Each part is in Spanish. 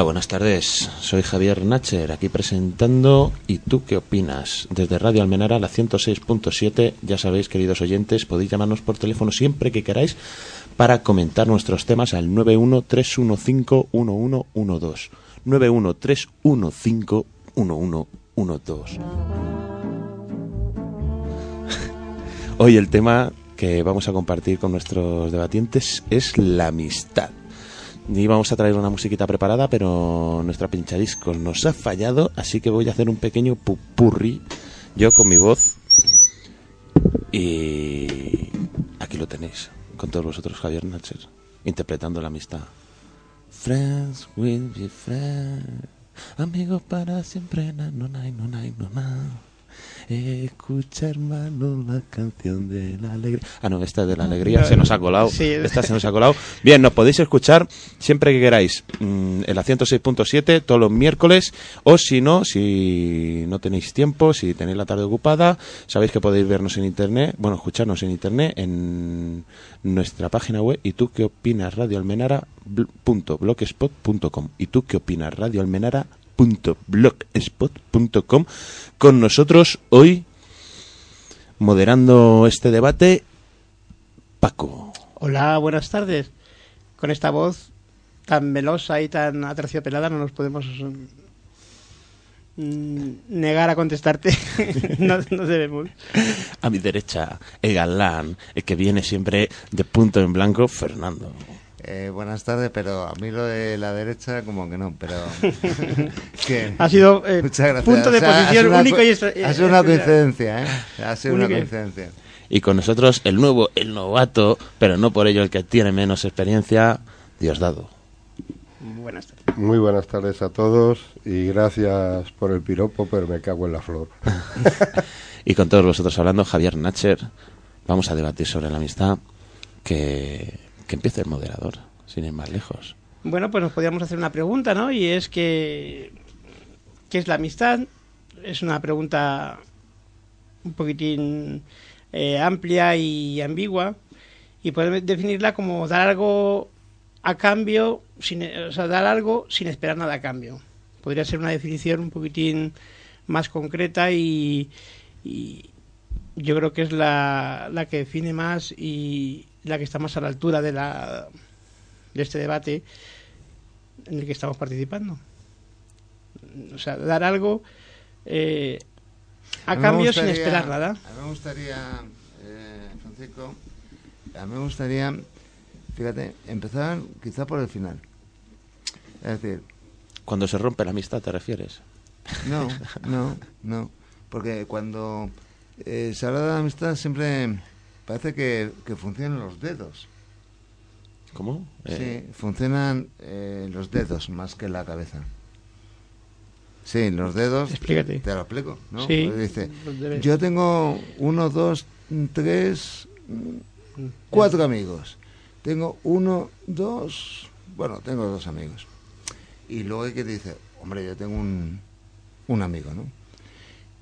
Hola, buenas tardes. Soy Javier Nacher, aquí presentando ¿Y tú qué opinas? Desde Radio Almenara, la 106.7. Ya sabéis, queridos oyentes, podéis llamarnos por teléfono siempre que queráis para comentar nuestros temas al 913151112. 913151112. Hoy el tema que vamos a compartir con nuestros debatientes es la amistad. Y vamos a traer una musiquita preparada, pero nuestra pinchadiscos nos ha fallado, así que voy a hacer un pequeño pupurri yo con mi voz. Y aquí lo tenéis, con todos vosotros, Javier Natcher, interpretando la amistad. Friends will be friends, amigos para siempre, no, no, no, no, no, no. Escucha, hermano, la canción de la alegría. Ah, no, esta de la alegría se nos ha colado. Esta se nos ha colado. Bien, nos podéis escuchar siempre que queráis mm, en la 106.7 todos los miércoles. O si no, si no tenéis tiempo, si tenéis la tarde ocupada, sabéis que podéis vernos en internet, bueno, escucharnos en internet en nuestra página web. ¿Y tú qué opinas? radioalmenara.blogspot.com. ¿Y tú qué opinas? radioalmenara blogspot.com con nosotros hoy moderando este debate Paco. Hola, buenas tardes. Con esta voz tan melosa y tan aterciopelada no nos podemos mm, negar a contestarte. no, no, debemos. A mi derecha, el galán, el que viene siempre de punto en blanco, Fernando. Eh, buenas tardes, pero a mí lo de la derecha como que no, pero... ha sido eh, punto de posición único y... Ha sido una coincidencia, ¿eh? Ha sido una coincidencia. Y con nosotros el nuevo, el novato, pero no por ello el que tiene menos experiencia, Diosdado. Buenas tardes. Muy buenas tardes a todos y gracias por el piropo, pero me cago en la flor. y con todos vosotros hablando, Javier Nacher, vamos a debatir sobre la amistad que que empiece el moderador, sin ir más lejos. Bueno, pues nos podríamos hacer una pregunta, ¿no? Y es que, ¿qué es la amistad? Es una pregunta un poquitín eh, amplia y ambigua y podemos definirla como dar algo a cambio, sin, o sea, dar algo sin esperar nada a cambio. Podría ser una definición un poquitín más concreta y, y yo creo que es la, la que define más y, la que está más a la altura de, la, de este debate en el que estamos participando. O sea, dar algo eh, a, cambio sin esperar nada. A mí me gustaría, eh, Francisco, a mí me gustaría, fíjate, empezar quizá por el final. Es decir... Cuando se rompe la amistad, ¿te refieres? No, no, no. Porque cuando eh, se habla de la amistad siempre parece que, funcionan los dedos. ¿Cómo? Sí, eh. funcionan eh, los dedos más que la cabeza. Sí, los dedos. Explícate. Te lo explico, ¿no? Sí. Dice, yo tengo uno, dos, tres, cuatro amigos. Tengo uno, dos, bueno, tengo dos amigos. Y luego hay que dice, hombre, yo tengo un, un amigo, ¿no?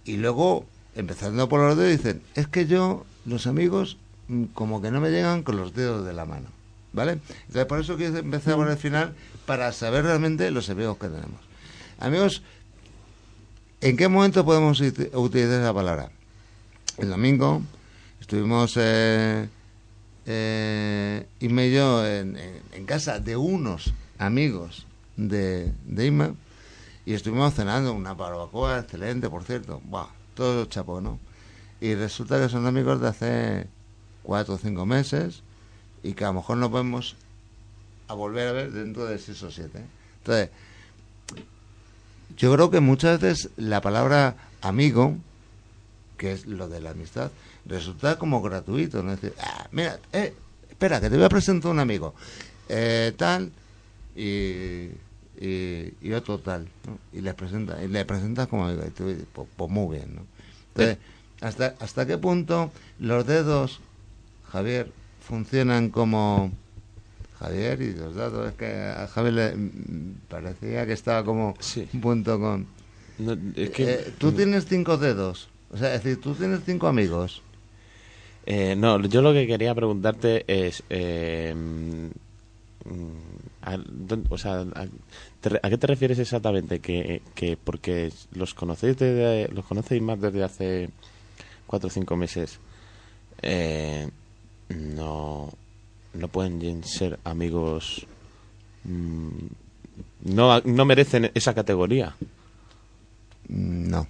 Y luego, empezando por los dedos, dicen, es que yo los amigos mm, como que no me llegan con los dedos de la mano. ¿Vale? Entonces, por eso quiero empezar por el final para saber realmente los amigos que tenemos. Amigos, ¿en qué momento podemos utilizar esa palabra? El domingo estuvimos eh, eh, Inma y yo en, casa de unos amigos de, de Inma y estuvimos cenando una barbacoa excelente, por cierto. Buah, todo chapo, ¿no? Y resulta que son amigos de hace cuatro o cinco meses y que a lo mejor no podemos a volver a ver dentro de seis o siete. Entonces, yo creo que muchas veces la palabra amigo, que es lo de la amistad, resulta como gratuito, ¿no? Es decir, ah, mira, eh, espera, que te voy a presentar un amigo, eh, tal, y, y, otro tal, y les presenta, y le presentas como amigo, y tú, pues, pues, muy bien, ¿no? Entonces, ¿Hasta, ¿Hasta qué punto los dedos, Javier, funcionan como... Javier y los dados, es que a Javier le parecía que estaba como un punto con... Eh, tú tienes cinco dedos, o sea, es decir, tú tienes cinco amigos. Eh, no, yo lo que quería preguntarte es... Eh, mm, a, o sea, a, te ¿a qué te refieres exactamente? Que, que porque los conocéis desde, los conocéis más desde hace cuatro o cinco meses, eh, no, no pueden ser amigos, mm, no, no merecen esa categoría, Mm, No,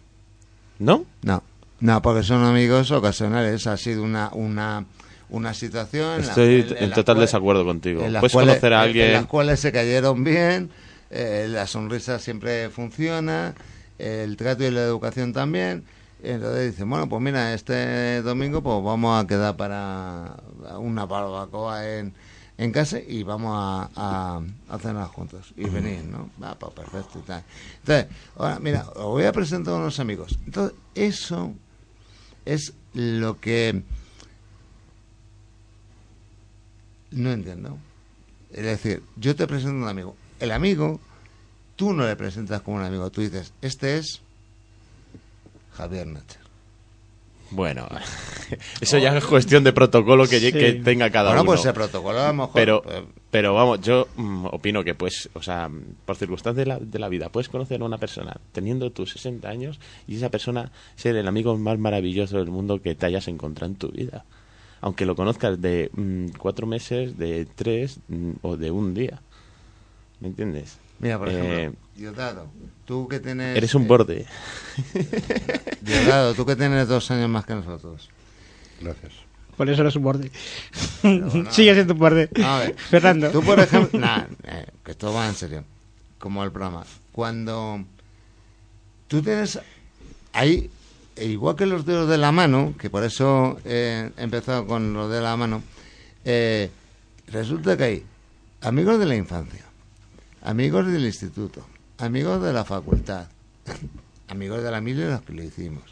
¿no? no, no, porque son amigos ocasionales. Ha sido una, una, una situación. Estoy en- en en la total cual- desacuerdo contigo. en las Puedes cuales- conocer a en- En alguien... las cuales se cayeron bien, eh, la sonrisa siempre funciona, el trato y la educación también. Entonces dicen, bueno, pues mira, este domingo pues vamos a quedar para una barbacoa en, en casa y vamos a, a, a cenar juntos y venir, ¿no? Va, pues perfecto y tal. Entonces, ahora, mira, os voy a presentar a unos amigos. Entonces, eso es lo que no entiendo. Es decir, yo te presento a un amigo. El amigo, tú no le presentas como un amigo. Tú dices, este es Javier Nacher. Bueno, eso ya es cuestión de protocolo que, Sí. que tenga cada bueno, uno. pues el protocolo a lo mejor. pero, pues, pero vamos, yo mm, opino que pues, o sea, por circunstancias de la, de la vida, puedes conocer a una persona teniendo tus 60 años y esa persona ser el amigo más maravilloso del mundo que te hayas encontrado en tu vida. Aunque lo conozcas de mm, cuatro meses, de tres mm, o de un día. ¿Me entiendes? Mira, por eh, ejemplo, Diosdado, tú que tienes. Eres un eh, borde. Diosdado, tú que tienes dos años más que nosotros. Gracias. Por eso eres un borde. bueno. Sigue siendo un borde. A ver, Fernando. Tú, por ejemplo, nah, eh, que esto va en serio, como el programa. Cuando tú tienes ahí, e igual que los dedos de la mano, que por eso eh, he empezado con los de la mano, eh, resulta que hay amigos de la infancia, amigos del instituto, amigos de la facultad, amigos de la mil los que lo hicimos,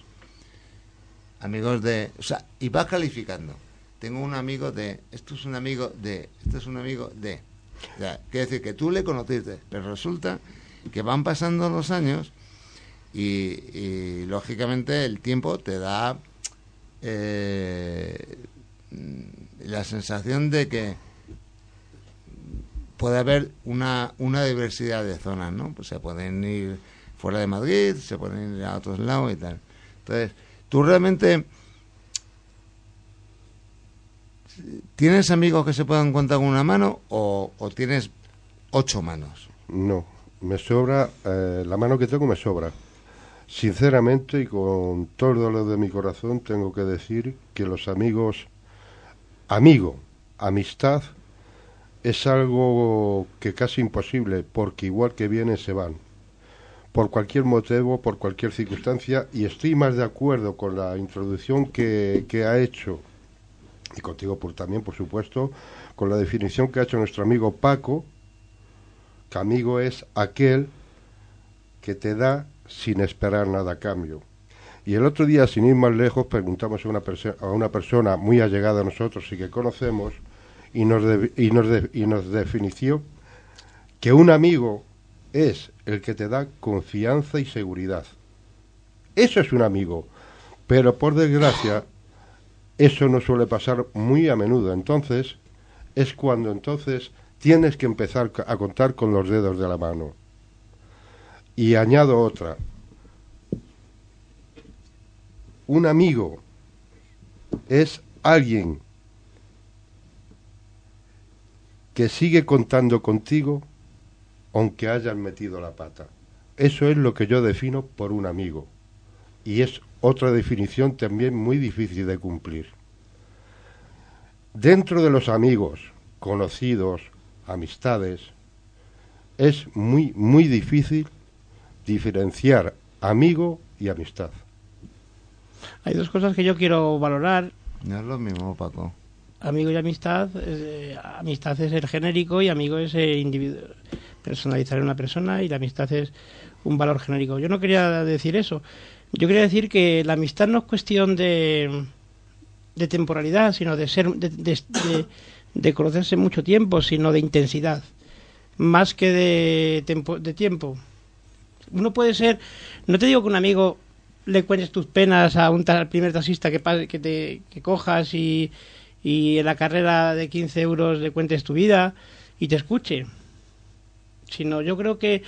amigos de... O sea, y vas calificando. Tengo un amigo de... Esto es un amigo de... Esto es un amigo de... O sea, quiere decir que tú le conociste, pero resulta que van pasando los años y, y, lógicamente el tiempo te da eh, la sensación de que puede haber una, una diversidad de zonas, ¿no? Pues se pueden ir fuera de Madrid, se pueden ir a otros lados y tal. Entonces, tú realmente tienes amigos que se puedan contar con una mano o, tienes ocho manos. No, me sobra, eh, la mano que tengo me sobra. Sinceramente y con todo el dolor de mi corazón tengo que decir que los amigos, amigo, amistad, es algo que casi imposible, porque igual que vienen se van. Por cualquier motivo, por cualquier circunstancia, y estoy más de acuerdo con la introducción que, que ha hecho, y contigo por, también, por supuesto, con la definición que ha hecho nuestro amigo Paco, que amigo es aquel que te da sin esperar nada a cambio. Y el otro día, sin ir más lejos, preguntamos a una, a una persona muy allegada a nosotros y que conocemos, y nos, de- y, nos de- y nos definició que un amigo es el que te da confianza y seguridad. Eso es un amigo. Pero por desgracia, eso no suele pasar muy a menudo. Entonces, es cuando entonces tienes que empezar a contar con los dedos de la mano. Y añado otra. Un amigo es alguien que sigue contando contigo aunque hayan metido la pata. Eso es lo que yo defino por un amigo. Y es otra definición también muy difícil de cumplir. Dentro de los amigos, conocidos, amistades, es muy, muy difícil diferenciar amigo y amistad. Hay dos cosas que yo quiero valorar. No es lo mismo, Paco. Amigo y amistad. eh, amistad es el genérico y amigo es el individuo. Personalizar una persona y la amistad es un valor genérico. Yo no quería decir eso. Yo quería decir que la amistad no es cuestión de, de temporalidad, sino de ser de, de- conocerse mucho tiempo, sino de intensidad, más que de, tempo- de tiempo. Uno puede ser, no te digo que un amigo le cuentes tus penas a un primer taxista que, que te que cojas y, y en la carrera de 15 euros le cuentes tu vida, y te escuche. Sino yo creo que,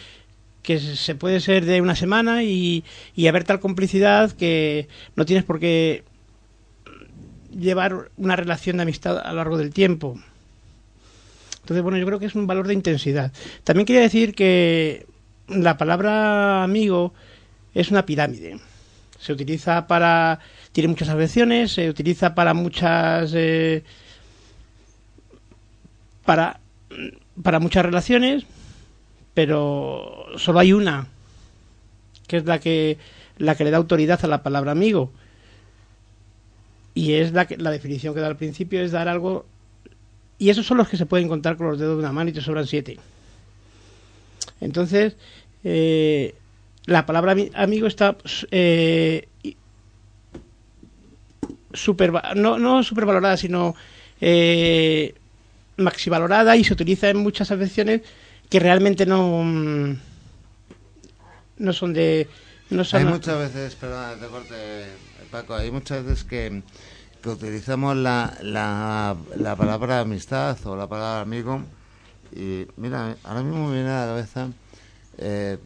que se puede ser de una semana y, y haber tal complicidad que no tienes por qué llevar una relación de amistad a lo largo del tiempo. Entonces, bueno, yo creo que es un valor de intensidad. También quería decir que la palabra amigo es una pirámide. Se utiliza para. Tiene muchas acepciones, se utiliza para muchas. Eh, para, para muchas relaciones, pero solo hay una, que es la que, la que le da autoridad a la palabra amigo. Y es la, que, la definición que da al principio, es dar algo... Y esos son los que se pueden contar con los dedos de una mano y te sobran siete. Entonces, eh, la palabra amigo está eh, super, no, no supervalorada, sino eh, maxivalorada y se utiliza en muchas afecciones que realmente no mm, no son de no hay muchas veces perdona te corte Paco hay muchas veces que, que utilizamos la, la, la, palabra amistad o la palabra amigo y mira ahora mismo me viene a la cabeza eh,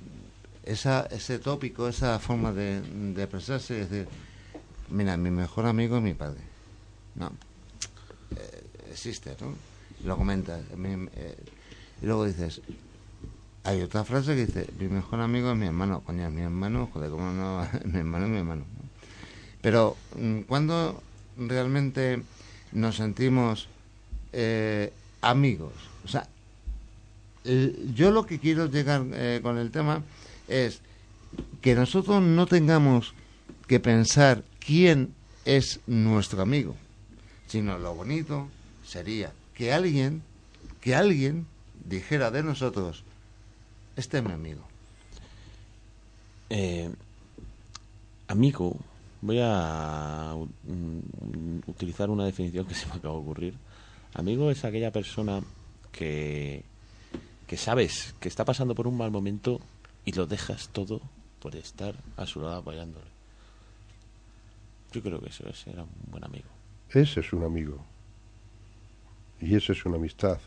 esa, ese tópico esa forma de, de expresarse y decir mira mi mejor amigo es mi padre no eh, existe no lo comentas. Eh, y luego dices, hay otra frase que dice, mi mejor amigo es mi hermano. Coño, mi hermano, joder, ¿cómo no? mi hermano es mi hermano. Pero mm, cuando realmente nos sentimos eh, amigos, o sea, yo lo que quiero llegar eh, con el tema es que nosotros no tengamos que pensar quién es nuestro amigo, sino lo bonito sería que alguien, que alguien dijera de nosotros, este es mi amigo. Eh, amigo, voy a utilizar una definición que se me acaba de ocurrir. Amigo es aquella persona que, que sabes que está pasando por un mal momento y lo dejas todo por estar a su lado apoyándole. Yo creo que eso es, era un buen amigo. Ese es un amigo y eso es una amistad.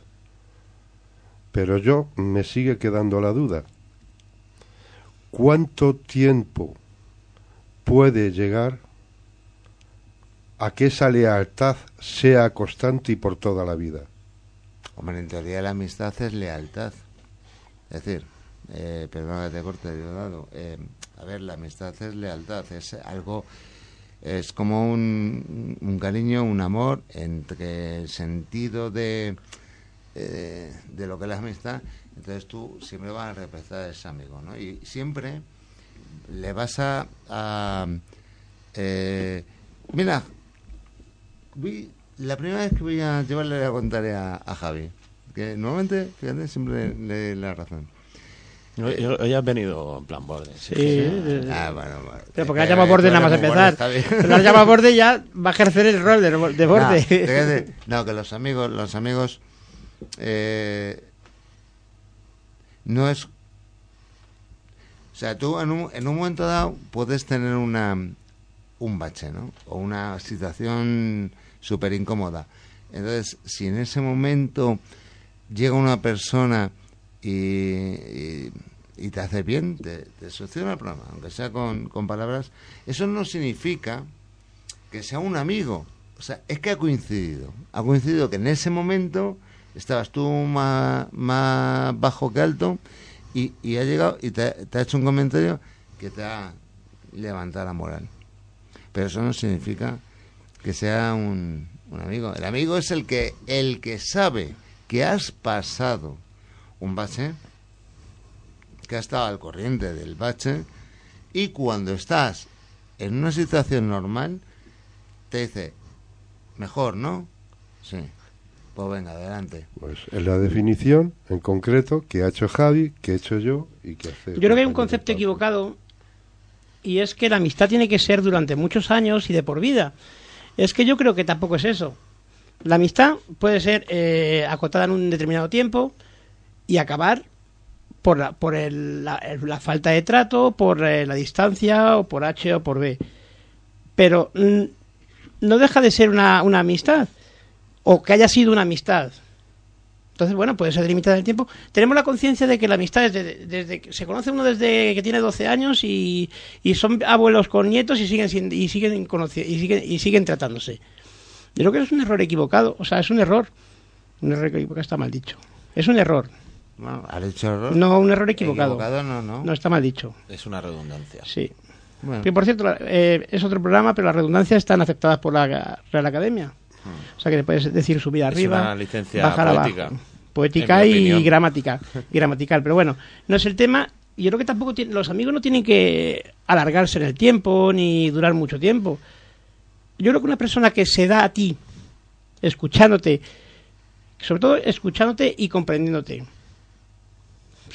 Pero yo me sigue quedando la duda. ¿Cuánto tiempo puede llegar a que esa lealtad sea constante y por toda la vida? Hombre, en teoría la amistad es lealtad. Es decir, eh, perdona que te corte, lado. Eh, a ver, la amistad es lealtad, es algo es como un, un cariño, un amor entre el sentido de, eh, de lo que es la amistad. Entonces tú siempre vas a respetar a ese amigo, ¿no? Y siempre le vas a... eh, mira, la primera vez que voy a llevarle a contar a, a Javi, que normalmente, fíjate, siempre le, le la razón. Hoy, has venido en plan borde. Sí. sí. Ah, bueno, bueno. Pero porque has llamado borde nada más empezar. Pero has llamado borde ya va a ejercer el rol de, de borde. No, no, que los amigos, los amigos eh, no es o sea, tú en un, en un momento dado puedes tener una un bache, ¿no? O una situación súper incómoda. Entonces, si en ese momento llega una persona y, te hace bien, te, te, soluciona el problema, aunque sea con, con palabras, eso no significa que sea un amigo. O sea, es que ha coincidido. Ha coincidido que en ese momento estabas tú más, más bajo que alto y, y ha llegado y te, te, ha hecho un comentario que te ha levantado la moral. Pero eso no significa que sea un, un amigo. El amigo es el que, el que sabe que has pasado un bache, que ha estado al corriente del bache, y cuando estás en una situación normal, te dice, mejor, ¿no? Sí. Pues venga, adelante. Pues es la definición en concreto que ha hecho Javi, que he hecho yo y que hace. Yo creo que hay un concepto equivocado y es que la amistad tiene que ser durante muchos años y de por vida. Es que yo creo que tampoco es eso. La amistad puede ser eh, acotada en un determinado tiempo, y acabar por la, por el, la, la, falta de trato, por eh, la distancia, o por H o por B. Pero mm, no deja de ser una, una amistad, o que haya sido una amistad. Entonces, bueno, puede ser delimitada el tiempo. Tenemos la conciencia de que la amistad es desde, desde que se conoce uno desde que tiene 12 años y, y son abuelos con nietos y siguen y siguen y siguen y siguen tratándose. Yo creo que es un error equivocado, o sea, es un error. Un error equivocado está mal dicho. Es un error, Bueno, ¿has dicho error? no un error equivocado. Equivocado no, no. No está mal dicho. Es una redundancia. Sí. Bueno, Que por cierto, eh, es otro programa, pero las redundancias están aceptadas por la Real Academia. O sea que le puedes decir subir Es arriba, una licencia bajar poética, abajo. Poética y gramática, gramatical. Pero bueno, no es el tema. Y yo creo que tampoco tiene- los amigos no tienen que alargarse en el tiempo ni durar mucho tiempo. Yo creo que una persona que se da a ti, escuchándote, sobre todo escuchándote y comprendiéndote,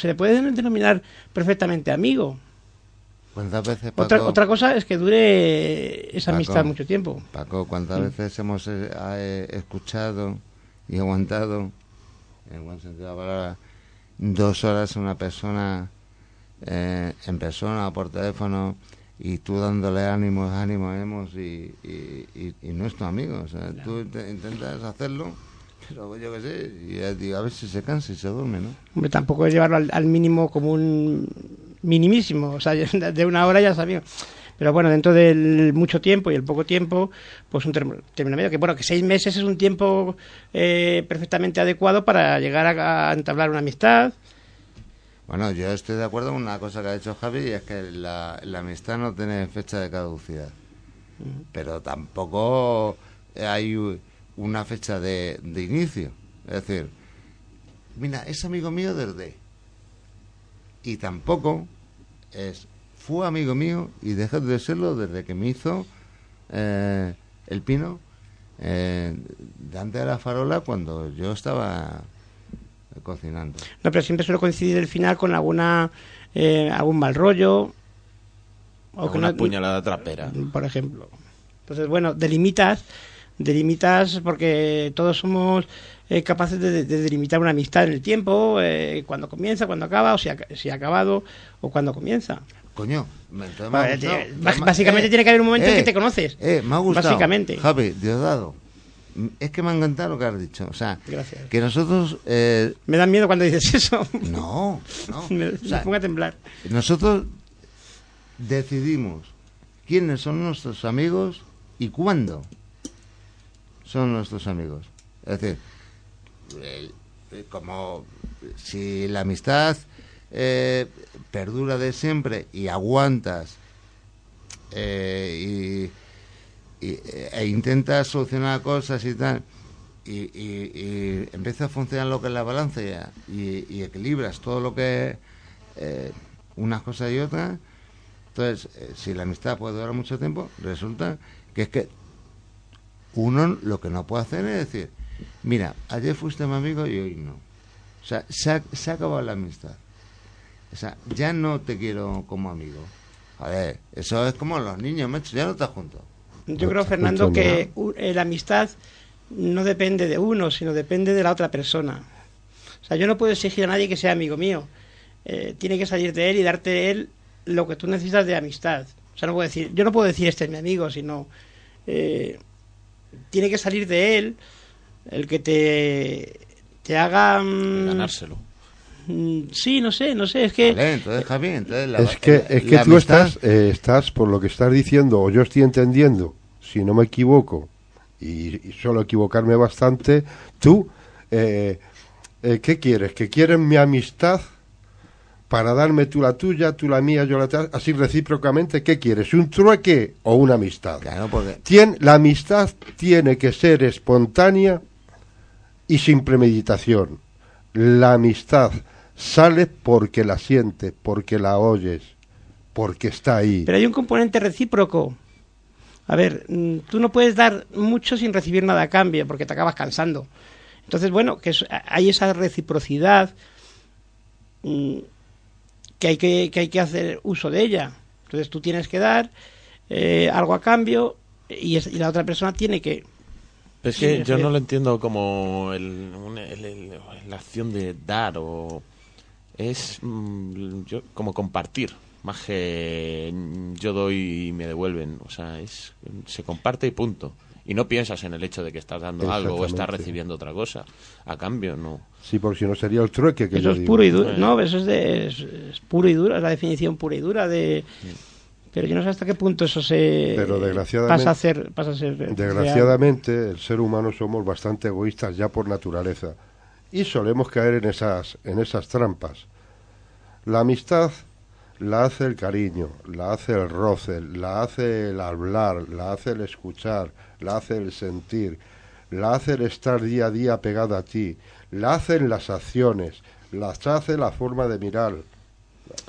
se le puede denominar perfectamente amigo. ¿cuántas veces, Paco, Otra, otra cosa es que dure esa Paco. amistad mucho tiempo. Paco, cuántas veces hemos eh, eh, escuchado y aguantado, en buen sentido de la palabra, dos horas a una persona eh, en persona o por teléfono y tú dándole ánimos, ánimos, ánimos y, y, y- y no es tu amigo. O sea, tú te- intentas hacerlo, yo qué sé, y ya digo, a ver si se cansa y se duerme, ¿no? Hombre, tampoco es llevarlo al, al mínimo como un minimísimo, o sea, de una hora ya sabía. Pero bueno, dentro del mucho tiempo y el poco tiempo, pues un término medio. Que bueno, que seis meses es un tiempo eh, perfectamente adecuado para llegar a, a entablar una amistad. Bueno, yo estoy de acuerdo con una cosa que ha dicho Javi y es que la, la amistad no tiene fecha de caducidad. Pero tampoco hay una fecha de, de inicio. Es decir, mira, es amigo mío desde. Y tampoco es, fue amigo mío y dejó de serlo desde que me hizo eh, el pino eh, delante de la farola cuando yo estaba cocinando. No, pero siempre suele coincidir el final con alguna eh, algún mal rollo. O que una puñalada trapera. por ejemplo. Entonces, bueno, delimitas, delimitas porque todos somos eh, capaces de, de delimitar una amistad en el tiempo, eh, cuando comienza, cuando acaba, o si ha, si ha acabado, o cuando comienza. Coño, me- Vale, te- básicamente tiene que haber un momento en que te conoces. Eh, me ha gustado. Básicamente. Javi, Diosdado, es que me ha encantado lo que has dicho. O sea, Gracias. que nosotros... eh, Me dan miedo cuando dices eso. no, no. me, O sea, me pongo a temblar. nosotros decidimos quiénes son nuestros amigos y cuándo son nuestros amigos. Es decir, eh, como si la amistad eh, perdura de siempre y aguantas eh, y, y- e intentas solucionar cosas y tal y, y- empieza a funcionar lo que es la balanza y, equilibras todo lo que eh, unas cosas y otras entonces eh, si la amistad puede durar mucho tiempo resulta que es que uno lo que no puede hacer es decir mira ayer fuiste mi amigo y hoy no o sea se ha, se ha acabado la amistad o sea ya no te quiero como amigo Joder, eso es como los niños, macho, ya no estás juntos. Yo creo, Fernando, que eh, la amistad no depende de uno, sino depende de la otra persona. O sea, yo no puedo exigir a nadie que sea amigo mío. Eh, tiene que salir de él y darte él lo que tú necesitas de amistad. O sea, no puedo decir, yo no puedo decir este es mi amigo, sino eh, tiene que salir de él el que te te haga mm, Ganárselo. mm, sí, no sé, no sé, es que Vale, entonces, Javi, entonces la, es que, es que la tú amistad- estás, eh, estás, por lo que estás diciendo, o yo estoy entendiendo, si no me equivoco, y, y suelo equivocarme bastante, tú, eh, eh, ¿qué quieres? ¿Que quieres mi amistad para darme tú la tuya, tú la mía, yo la tuya, así recíprocamente? ¿Qué quieres? ¿Un trueque o una amistad? Claro, porque Tien- la amistad tiene que ser espontánea y sin premeditación. La amistad sale porque la sientes, porque la oyes, porque está ahí. Pero hay un componente recíproco. A ver, mm, tú no puedes dar mucho sin recibir nada a cambio, porque te acabas cansando. Entonces, bueno, que hay esa reciprocidad mm, que hay que, que hay que hacer uso de ella. Entonces tú tienes que dar eh, algo a cambio y, es- y la otra persona tiene que... Es que yo que- no lo entiendo como el, un- el- el- la acción de dar o es mm, yo, como compartir. Más que mm, yo doy y me devuelven. O sea es se comparte y punto Y no piensas en el hecho de que estás dando algo o estás recibiendo otra cosa. A cambio, no. Sí, porque si no sería el trueque que Eso yo es digo. puro y duro. Eh. No, eso es, de, es, es puro y duro, es la definición pura y dura de... Pero yo no sé hasta qué punto eso se Pero desgraciadamente- pasa a ser, pasa a ser real. Desgraciadamente, el ser humano somos bastante egoístas ya por naturaleza y solemos caer en esas, en esas trampas. La amistad la hace el cariño, la hace el roce, la hace el hablar, la hace el escuchar, la hace el sentir, la hace el estar día a día pegado a ti, la hacen las acciones, las hace la forma de mirar.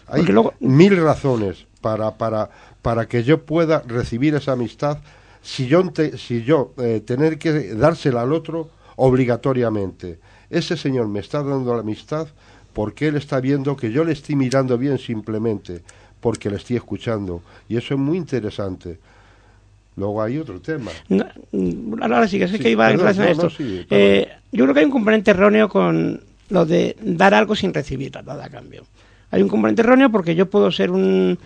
Hay luego- mil razones para, para, para que yo pueda recibir esa amistad si yo, te- si yo eh, tener que dársela al otro obligatoriamente. Ese señor me está dando la amistad porque él está viendo que yo le estoy mirando bien simplemente, porque le estoy escuchando. Y eso es muy interesante. Luego hay otro tema. No, mm, ahora sí, que es Sí, que iba en a esto. no, sí, Eh, yo creo que hay un componente erróneo con lo de dar algo sin recibir nada a cambio. Hay un componente erróneo porque yo puedo ser un-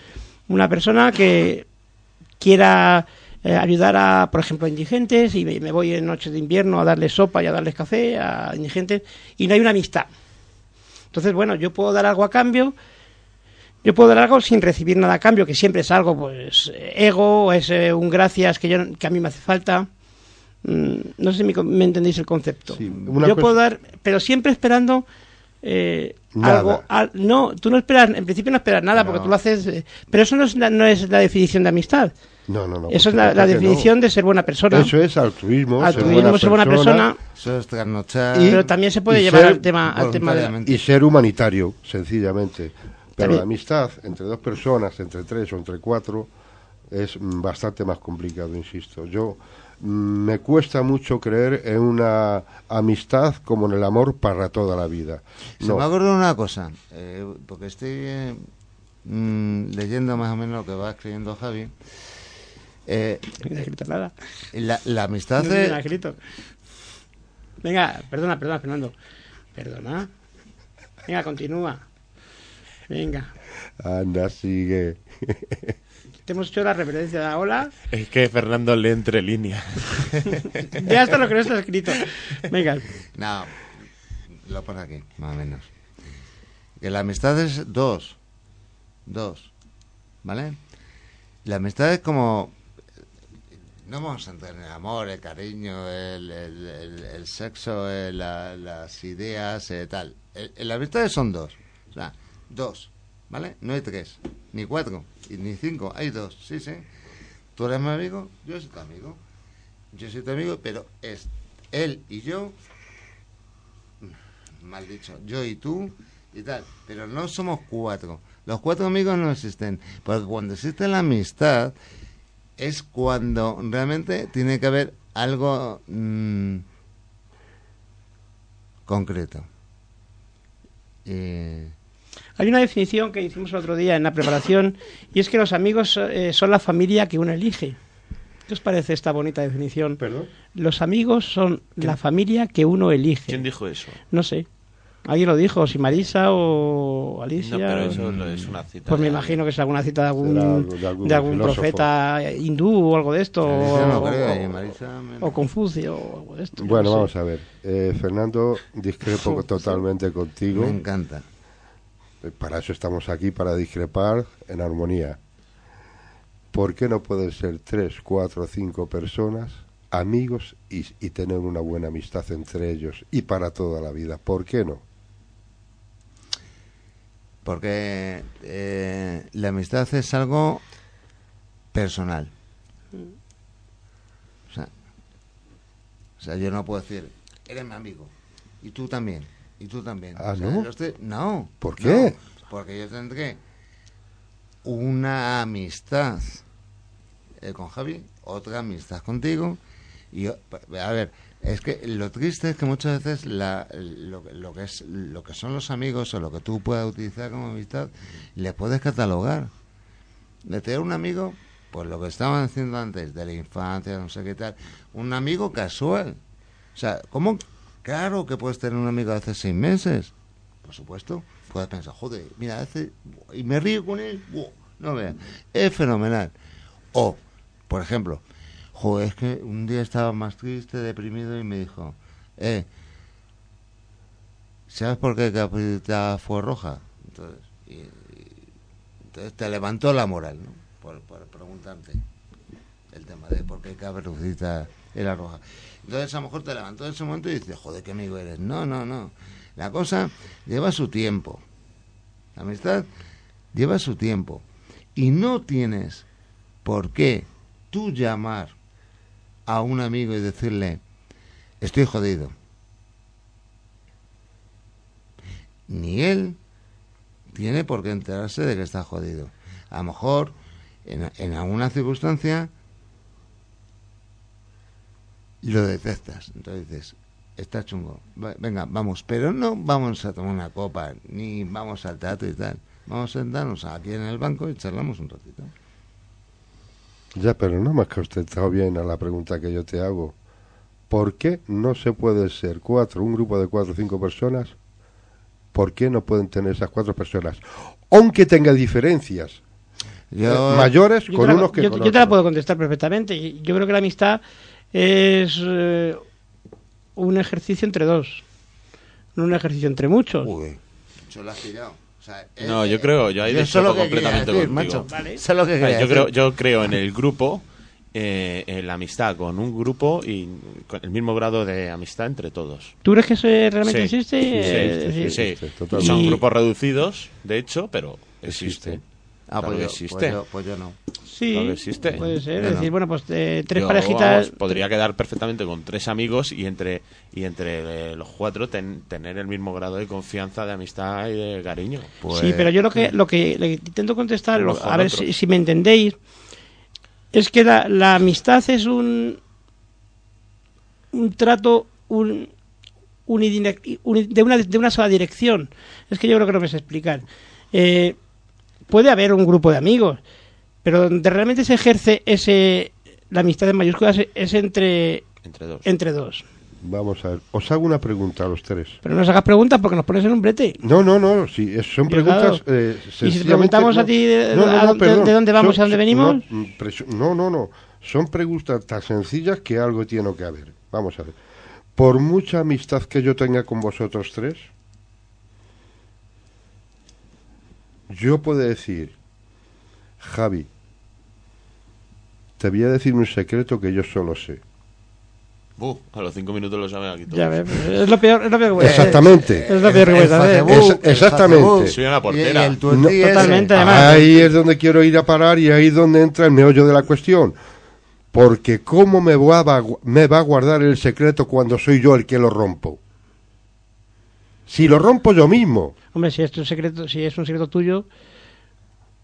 una persona que quiera eh, ayudar a, por ejemplo, a indigentes y me, me voy en noches de invierno a darles sopa y a darles café a indigentes y no hay una amistad. Entonces, bueno, yo puedo dar algo a cambio, yo puedo dar algo sin recibir nada a cambio, que siempre es algo, pues, ego, es eh, un gracias que, yo, que a mí me hace falta. Mm, no sé si me, me entendéis el concepto. Sí, yo cosa- puedo dar, pero siempre esperando eh, algo. al- no, tú no esperas, en principio no esperas nada, porque tú lo haces. eh, pero eso no es, la, no es la definición de amistad. No, no, no. eso es por la, no. definición de ser buena persona. Eso es altruismo, Altruismo, ser buena persona, Eso es trasnochar. Y- pero también se puede llevar ser al tema, al tema de y ser humanitario, sencillamente. Pero También- la amistad entre dos personas, entre tres o entre cuatro, es mm, bastante más complicado, insisto. Yo mm, me cuesta mucho creer en una amistad como en el amor para toda la vida. Se No. me ha acordado una cosa, eh, porque estoy eh, mm, leyendo más o menos lo que va escribiendo Javi. Eh, No he escrito nada. la, la amistad No escrito. Venga, perdona, perdona, Fernando. Perdona. Venga, continúa. Venga. Anda, sigue. Te hemos hecho la referencia de hola. Es que Fernando lee entre líneas. Ya hasta lo que no está escrito. Venga. No, lo pone aquí, más o menos. Que la amistad es dos. Dos. ¿Vale? La amistad es como... No vamos a entrar en el amor, el cariño, el, el- el- sexo, eh, la- las ideas, eh, tal. Las amistades son dos. O sea, dos. ¿Vale? No hay tres, ni cuatro, ni cinco. Hay dos, sí, sí. Tú eres mi amigo, yo soy tu amigo. Yo soy tu amigo, pero es él y yo mal dicho, yo y tú y tal, pero no somos cuatro. Los cuatro amigos no existen, porque cuando existe la amistad es cuando realmente tiene que haber algo mm, concreto. Eh, Hay una definición que hicimos el otro día en la preparación y es que los amigos eh, son la familia que uno elige. ¿Qué os parece esta bonita definición? ¿Perdón? Los amigos son la familia que uno elige. ¿Quién dijo eso? No sé. Alguien lo dijo, si Marisa o Alicia. No, pero eso no es una cita. Pues me imagino que es alguna cita de algún, de algún de algún filósofo. profeta hindú o algo de esto. No o, creo, y Marisa o Confucio o algo de esto. Bueno, no sé. vamos a ver. Eh, Fernando, discrepo totalmente contigo. Me encanta. Eh, Para eso estamos aquí, para discrepar en armonía. ¿Por qué no pueden ser tres, cuatro, cinco personas, amigos, y, y tener una buena amistad entre ellos y para toda la vida? ¿Por qué no? Porque eh, la amistad es algo personal. O sea, o sea, yo no puedo decir, eres mi amigo, y tú también, y tú también. Ah, O sea, ¿no? estoy- no. ¿Por qué? no, porque yo tendré una amistad eh, con Javi, otra amistad contigo, y yo- a ver, es que lo triste es que muchas veces la, lo, lo que es lo que son los amigos o lo que tú puedas utilizar como amistad le puedes catalogar. De tener un amigo, pues lo que estaban diciendo antes, de la infancia, no sé qué tal, un amigo casual. O sea, ¿cómo? Claro que puedes tener un amigo de hace seis meses. Por supuesto. Puedes pensar, joder, mira, hace... Y me río con él. No veas. Es fenomenal. O, por ejemplo, Joder, es que un día estaba más triste, deprimido y me dijo, eh, ¿sabes por qué Caperucita fue roja? Entonces, y- entonces te levantó la moral, ¿no? Por, por preguntarte el tema de por qué Caperucita era roja. Entonces a lo mejor te levantó en ese momento y dices, joder, qué amigo eres. No, no, no. La cosa lleva su tiempo. La amistad lleva su tiempo. Y no tienes por qué tú llamar a un amigo y decirle, estoy jodido. Ni él tiene por qué enterarse de que está jodido. A lo mejor, en, en alguna circunstancia, lo detectas. Entonces dices, está chungo. Venga, vamos. Pero no vamos a tomar una copa, ni vamos al teatro y tal. Vamos a sentarnos aquí en el banco y charlamos un ratito. Ya, pero no me has contestado bien a la pregunta que yo te hago. ¿Por qué no se puede ser cuatro, un grupo de cuatro o cinco personas? ¿Por qué no pueden tener esas cuatro personas? Aunque tenga diferencias Yo, eh, mayores Yo con la- unos que yo- con yo te la puedo contestar perfectamente. Yo creo que la amistad es eh, un ejercicio entre dos, no un ejercicio entre muchos. Uy, has. O sea, eh, No, yo creo- yo ahí discrepo lo que quería completamente decir, contigo. macho. Vale. Eso es lo que quería yo, creo, yo creo en el grupo, eh, en la amistad con un grupo y con el mismo grado de amistad entre todos. ¿Tú crees que eso realmente Sí. existe? Sí, Eh, sí, sí. existe. Son Y- grupos reducidos, de hecho, pero existe. Ah, Claro pues, que yo, existe. pues yo- pues yo no. Sí, Claro que existe. puede ser. Yo Es no. decir, bueno, pues eh, tres Yo, parejitas. vamos, podría quedar perfectamente con tres amigos y entre y entre eh, los cuatro ten- tener el mismo grado de confianza, de amistad y de cariño. Pues, sí, pero yo lo que lo que le intento contestar, lo- a ver si, si me entendéis, es que la, la amistad es un un trato un, de una de una sola dirección. Es que yo creo que no me sé explicar. Eh, puede haber un grupo de amigos, pero donde realmente se ejerce ese la amistad en mayúsculas es entre Entre dos. entre dos. Vamos a ver, os hago una pregunta a los tres. Pero no nos hagas preguntas porque nos pones en un brete. No, no, no, sí, son preguntas... eh, Y si te preguntamos a ti de- no, no, a- no, de- perdón. de dónde vamos y a dónde venimos. Mm, no, no, no, son preguntas tan sencillas que algo tiene que haber. Vamos a ver. Por mucha amistad que yo tenga con vosotros tres, yo puedo decir, Javi, te voy a decir un secreto que yo solo sé. A los cinco minutos lo saben aquí todos. Ya ves, es lo peor, es lo peor que puede ser. Exactamente. Es lo peor que puedes El hacer. Es- exactamente. Soy una portera. No, totalmente, además. Ahí es donde quiero ir a parar y ahí es donde entra el meollo de la cuestión. Porque ¿cómo me va, a, me va a guardar el secreto cuando soy yo el que lo rompo? Si lo rompo yo mismo, Hombre, si es un secreto, si es un secreto tuyo,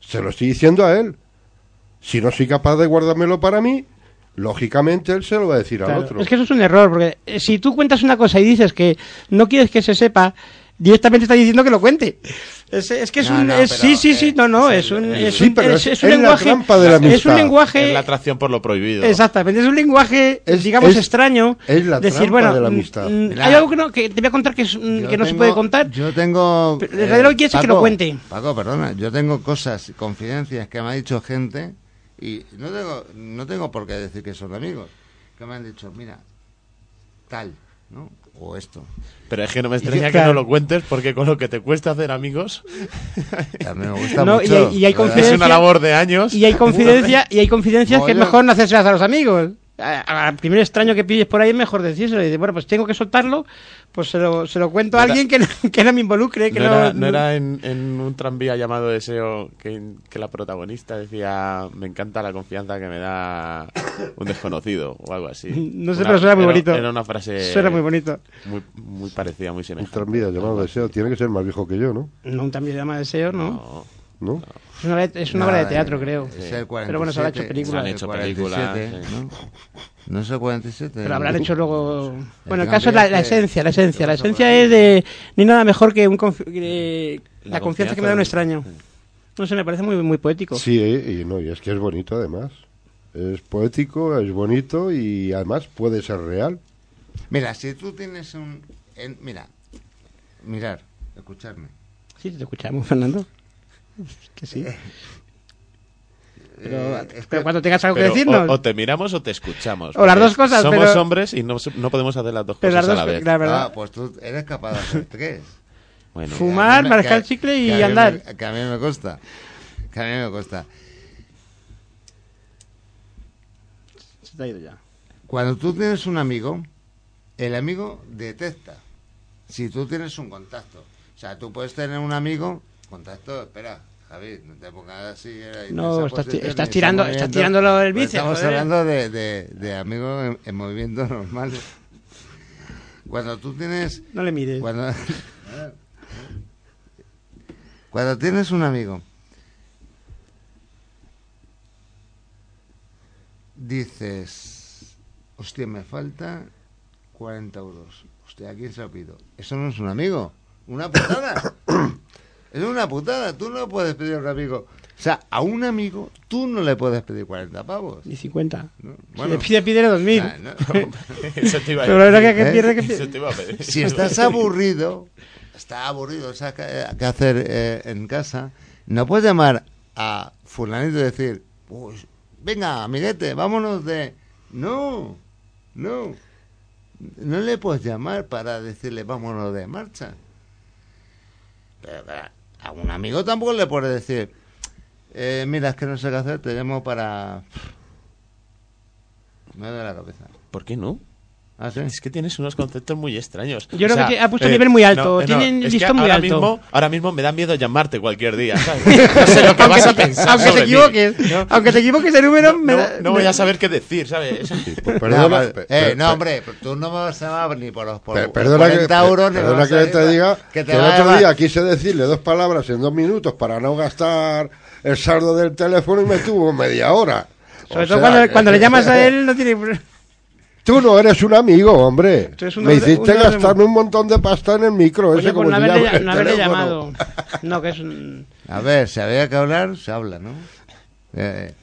se lo estoy diciendo a él. Si no soy capaz de guardármelo para mí, lógicamente él se lo va a decir al claro. otro. es que eso es un error, porque eh, si tú cuentas una cosa y dices que no quieres que se sepa, directamente está diciendo que lo cuente. Es, es que es No, un no, es- pero, sí, sí, eh, sí, no, no, es un es Sí, un, pero es, es- un es la lenguaje trampa de la es un amistad. lenguaje Es la atracción por lo prohibido. Exactamente, es un lenguaje, Es- digamos, es- extraño. es la decir, trampa bueno, de la mm, amistad. mm, Mira, hay algo que, no, que te voy a contar que, es, mm, Yo que no se tengo- puede contar. Yo tengo. Pero realidad lo que quieres es que lo Paco, cuente. Paco, perdona. Yo tengo cosas, confidencias que me ha dicho gente y no tengo, no tengo por qué decir que son amigos. Que me han dicho, mira, tal, ¿no? O esto. Pero es que no me extraña que no lo cuentes porque con lo que te cuesta hacer amigos A mí me gusta No, y mucho. hay- y hay ¿verdad? es confidencia- una labor de años. Y hay confidencia, y hay confidencias que es mejor no hacerse a los amigos. Al primer extraño que pilles por ahí es mejor decírselo. Y dices, bueno, pues tengo que soltarlo, pues se lo, se lo cuento a era- alguien que no, que no me involucre. Que no, no, era, no era en, en un tranvía llamado Deseo que, que la protagonista decía me encanta la confianza que me da un desconocido o algo así. No sé, pero suena muy era- bonito. Era una frase Suena muy bonito. muy, muy parecida, muy Un semejante. tranvía llamado Deseo tiene que ser más viejo que yo, ¿no? No, un también llama deseo, ¿no? No. ¿No? Es una, obra- es una obra de teatro, creo. Es Sí. el 47, Pero bueno, se han hecho películas. Se han hecho 47, películas. ¿no? ¿No es el 47? Pero habrán hecho luego... Bueno, el caso es la, esencia, la esencia. La esencia es de... Ni nada mejor que un confi- la, La confianza que me da un extraño. No sé, me parece muy, muy poético. Sí, eh, y, no, y es que es bonito además. Es poético, es bonito y además puede ser real. Mira, si tú tienes un... en- mira, mirar, escucharme. Sí, te escuchamos, Fernando. Que sí. Pero, Eh, pero que- cuando tengas algo que decirnos. o, o te miramos o te escuchamos. O las dos cosas, Somos pero- hombres y no, no podemos hacer las dos pero cosas las dos, a la vez. la verdad. Ah, pues tú eres capaz de hacer tres. Bueno, Fumar, marcar chicle y que andar. me- que a mí me cuesta. Que a mí me cuesta. Se te ha ido ya. Cuando tú tienes un amigo, el amigo detecta. Si tú tienes un contacto. O sea, tú puedes tener un amigo, contacto, espera, Javi, no te pongas así. eh, No, estás tirando- estás movimiento. tirándolo Pues bíceps, Estamos joder. hablando de, de, de amigos en, en movimientos normales. Cuando tú tienes No le mires. cuando, cuando tienes un amigo, dices, hostia, me falta 40 euros. Hostia, ¿a quién se lo pido? Eso no es un amigo, una putada. es una putada, tú no puedes pedir a un amigo. O sea, a un amigo tú no le puedes pedir 40 pavos. Ni 50. ¿no? si le pide, pídele 2000. ah, no. eso te iba a Pero la verdad que, que ¿Eh? pierde, que Eso pierde. te iba a pedir. si estás aburrido, está aburrido, ¿sabes qué, qué hacer eh, en casa? No puedes llamar a fulanito y decir, pues, venga, amiguete, vámonos de... No, no. No le puedes llamar para decirle, vámonos de marcha. Pero a un amigo tampoco le puedes decir, eh, mira, es que no sé qué hacer, te llamo para... Me da la cabeza. ¿Por qué no? ¿Ah, sí? Es que tienes unos conceptos muy extraños. Yo creo que ha puesto el nivel muy alto, tienen es que listón muy ahora alto. Mismo, ahora mismo me da miedo llamarte cualquier día, ¿sabes? No sé lo que vas a pensar aunque te mí. equivoques, No, aunque te equivoques de número, no, me da- no voy a saber qué decir, ¿sabes? Pues No, perdona, eh, no, hombre, tú no me vas a llamar ni por los por, pe- por Perdona que, 40 euros, ni me perdona que te diga que te que el otro día quise decirle dos palabras en dos minutos para no gastar el saldo del teléfono y me tuvo media hora. O Sobre todo sea, cuando, que- cuando le llamas a él, no tiene. Tú no eres un amigo, hombre. Me hiciste gastarme un montón de pasta en el micro Oye, ese pues como no haberle, no llamado. No, que es un. A ver, si había que hablar, se habla, ¿no? Eh,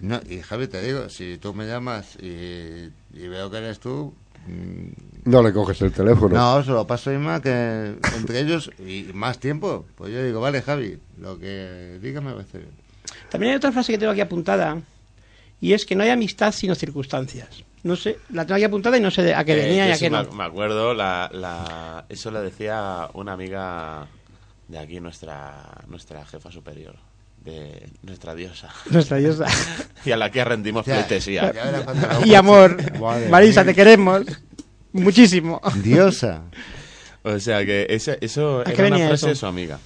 no, y Javi, te digo, si tú me llamas y, y veo que eres tú, mm, No le coges el teléfono. no, se lo paso a que entre ellos, y más tiempo, pues yo digo, vale, Javi, lo que diga me parece bien. También hay otra frase que tengo aquí apuntada. Y es que no hay amistad sino circunstancias. No sé, la tengo aquí apuntada y no sé de- a qué Eh, venía y yo a qué me, no. me acuerdo, la, la, eso le decía una amiga de aquí, nuestra, nuestra jefa superior, de nuestra diosa, Nuestra diosa. y a la que rendimos pleitesía. lo- y amor. Madre Marisa, mía. te queremos. Muchísimo. Diosa. O sea que ese- eso ¿A qué era una frase eso? de su amiga.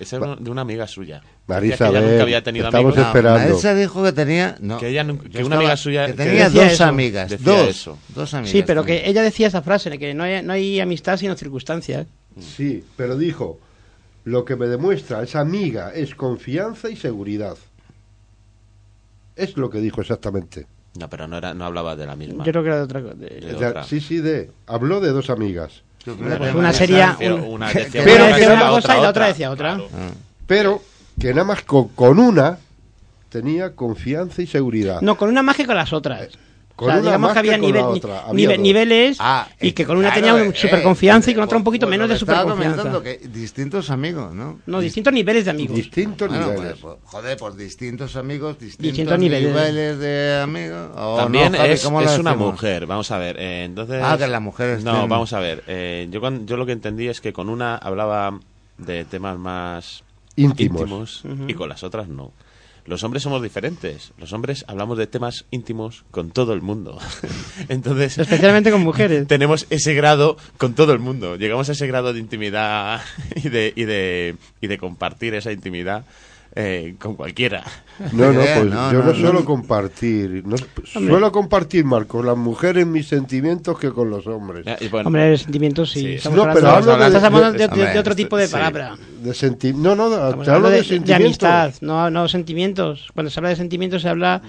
Esa era de una amiga suya. Marisa, Decía que ella nunca había tenido estamos amigos. No, esperando. Marisa dijo que tenía... No, Que ella nunca- que una amiga suya- Que que tenía decía dos eso. amigas, Decía dos. eso. Dos amigas. Sí, pero que tenía. ella decía esa frase, de que no hay, no hay amistad sino circunstancias. Sí, pero dijo, lo que me demuestra esa amiga es confianza y seguridad. Es lo que dijo exactamente. No, pero no, era, no hablaba de la misma. Yo creo que era de otra cosa. de- sí, sí, de. Habló de dos amigas. Yo creo Bueno, que pues una sería- un- una decía una que cosa una cosa y la otra decía otra. Claro. Ah. Pero que nada más con, con una tenía confianza y seguridad. No, con una más que con las otras. Con o sea, una digamos más que había que con nivel- la ni- otra, había nive- dos. niveles Ah, y que con una claro, tenía eh, super confianza y con eh, otra un poquito pues menos de que estaba super comentando, confianza. que distintos amigos, ¿no? No, distintos niveles de amigos. Distintos Bueno, niveles. pues, pues, joder, por distintos amigos, distintos, Distintos niveles. niveles. de amigos. o También no, Javi, es, ¿cómo lo es una decimos? mujer, vamos a ver. eh, entonces, Ah, que las mujeres No, tienen- vamos a ver. eh, yo, yo lo que entendí es que con una hablaba de temas más Íntimos. y con las otras no. Los hombres somos diferentes. Los hombres hablamos de temas íntimos con todo el mundo. Entonces, Especialmente con mujeres. tenemos ese grado con todo el mundo. Llegamos a ese grado de intimidad y de, y de, y de compartir esa intimidad eh, con cualquiera. No, no, idea, pues no, yo no, no, no. suelo compartir. No, suelo compartir más con las mujeres mis sentimientos que con los hombres. Eh, y bueno, Hombre, sentimientos sí. Sí. No, pero hablo de- estás hablando de, de- de- de otro tipo de sí. palabra. De senti no, no, te hablo de, de, de sentimientos. amistad, no, no sentimientos. Cuando se habla de sentimientos se habla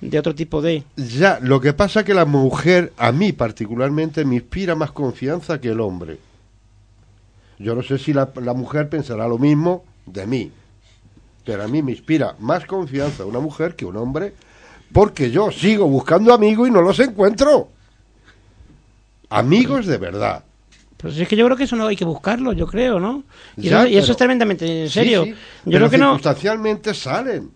de otro tipo de. Ya, lo que pasa es que la mujer, a mí particularmente, me inspira más confianza que el hombre. Yo no sé si la, la mujer pensará lo mismo de mí, pero a mí me inspira más confianza una mujer que un hombre, porque yo sigo buscando amigos y no los encuentro. Amigos de verdad. Pues es que yo creo que eso no hay que buscarlo, yo creo, ¿no? Y, Ya, eso, y eso pero- es tremendamente en serio. sí, yo pero creo que no. circunstancialmente salen.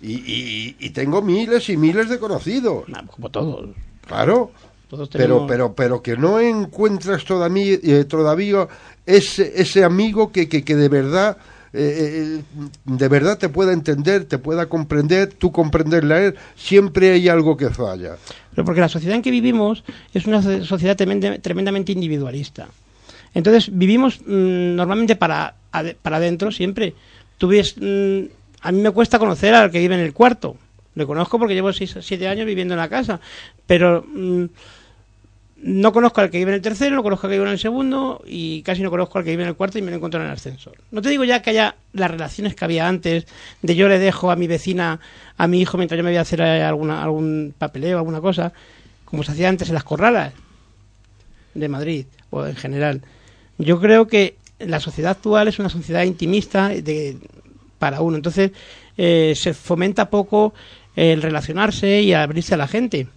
Y, y- y tengo miles y miles de conocidos. Ah, Como todos. Claro. Todos Pero, tenemos- pero, pero que no encuentras todavía, eh, todavía ese, ese amigo que, que, que de verdad, eh, de verdad te pueda entender, te pueda comprender, tú comprenderle a él, siempre hay algo que falla. Pero porque la sociedad en que vivimos es una so- sociedad tremenda- tremendamente individualista. Entonces vivimos mm, normalmente para, para adentro siempre. Tú ves, mm, a mí me cuesta conocer al que vive en el cuarto. Le conozco porque llevo seis, siete años viviendo en la casa. Pero mm, no conozco al que vive en el tercero, no conozco al que vive en el segundo y casi no conozco al que vive en el cuarto y me lo encuentro en el ascensor. No te digo ya que haya las relaciones que había antes, de yo le dejo a mi vecina, a mi hijo mientras yo me voy a hacer eh, alguna, algún papeleo, alguna cosa, como se hacía antes en las corralas de Madrid o en general. Yo creo que la sociedad actual es una sociedad intimista de, para uno. Entonces eh, se fomenta poco el relacionarse y abrirse a la gente.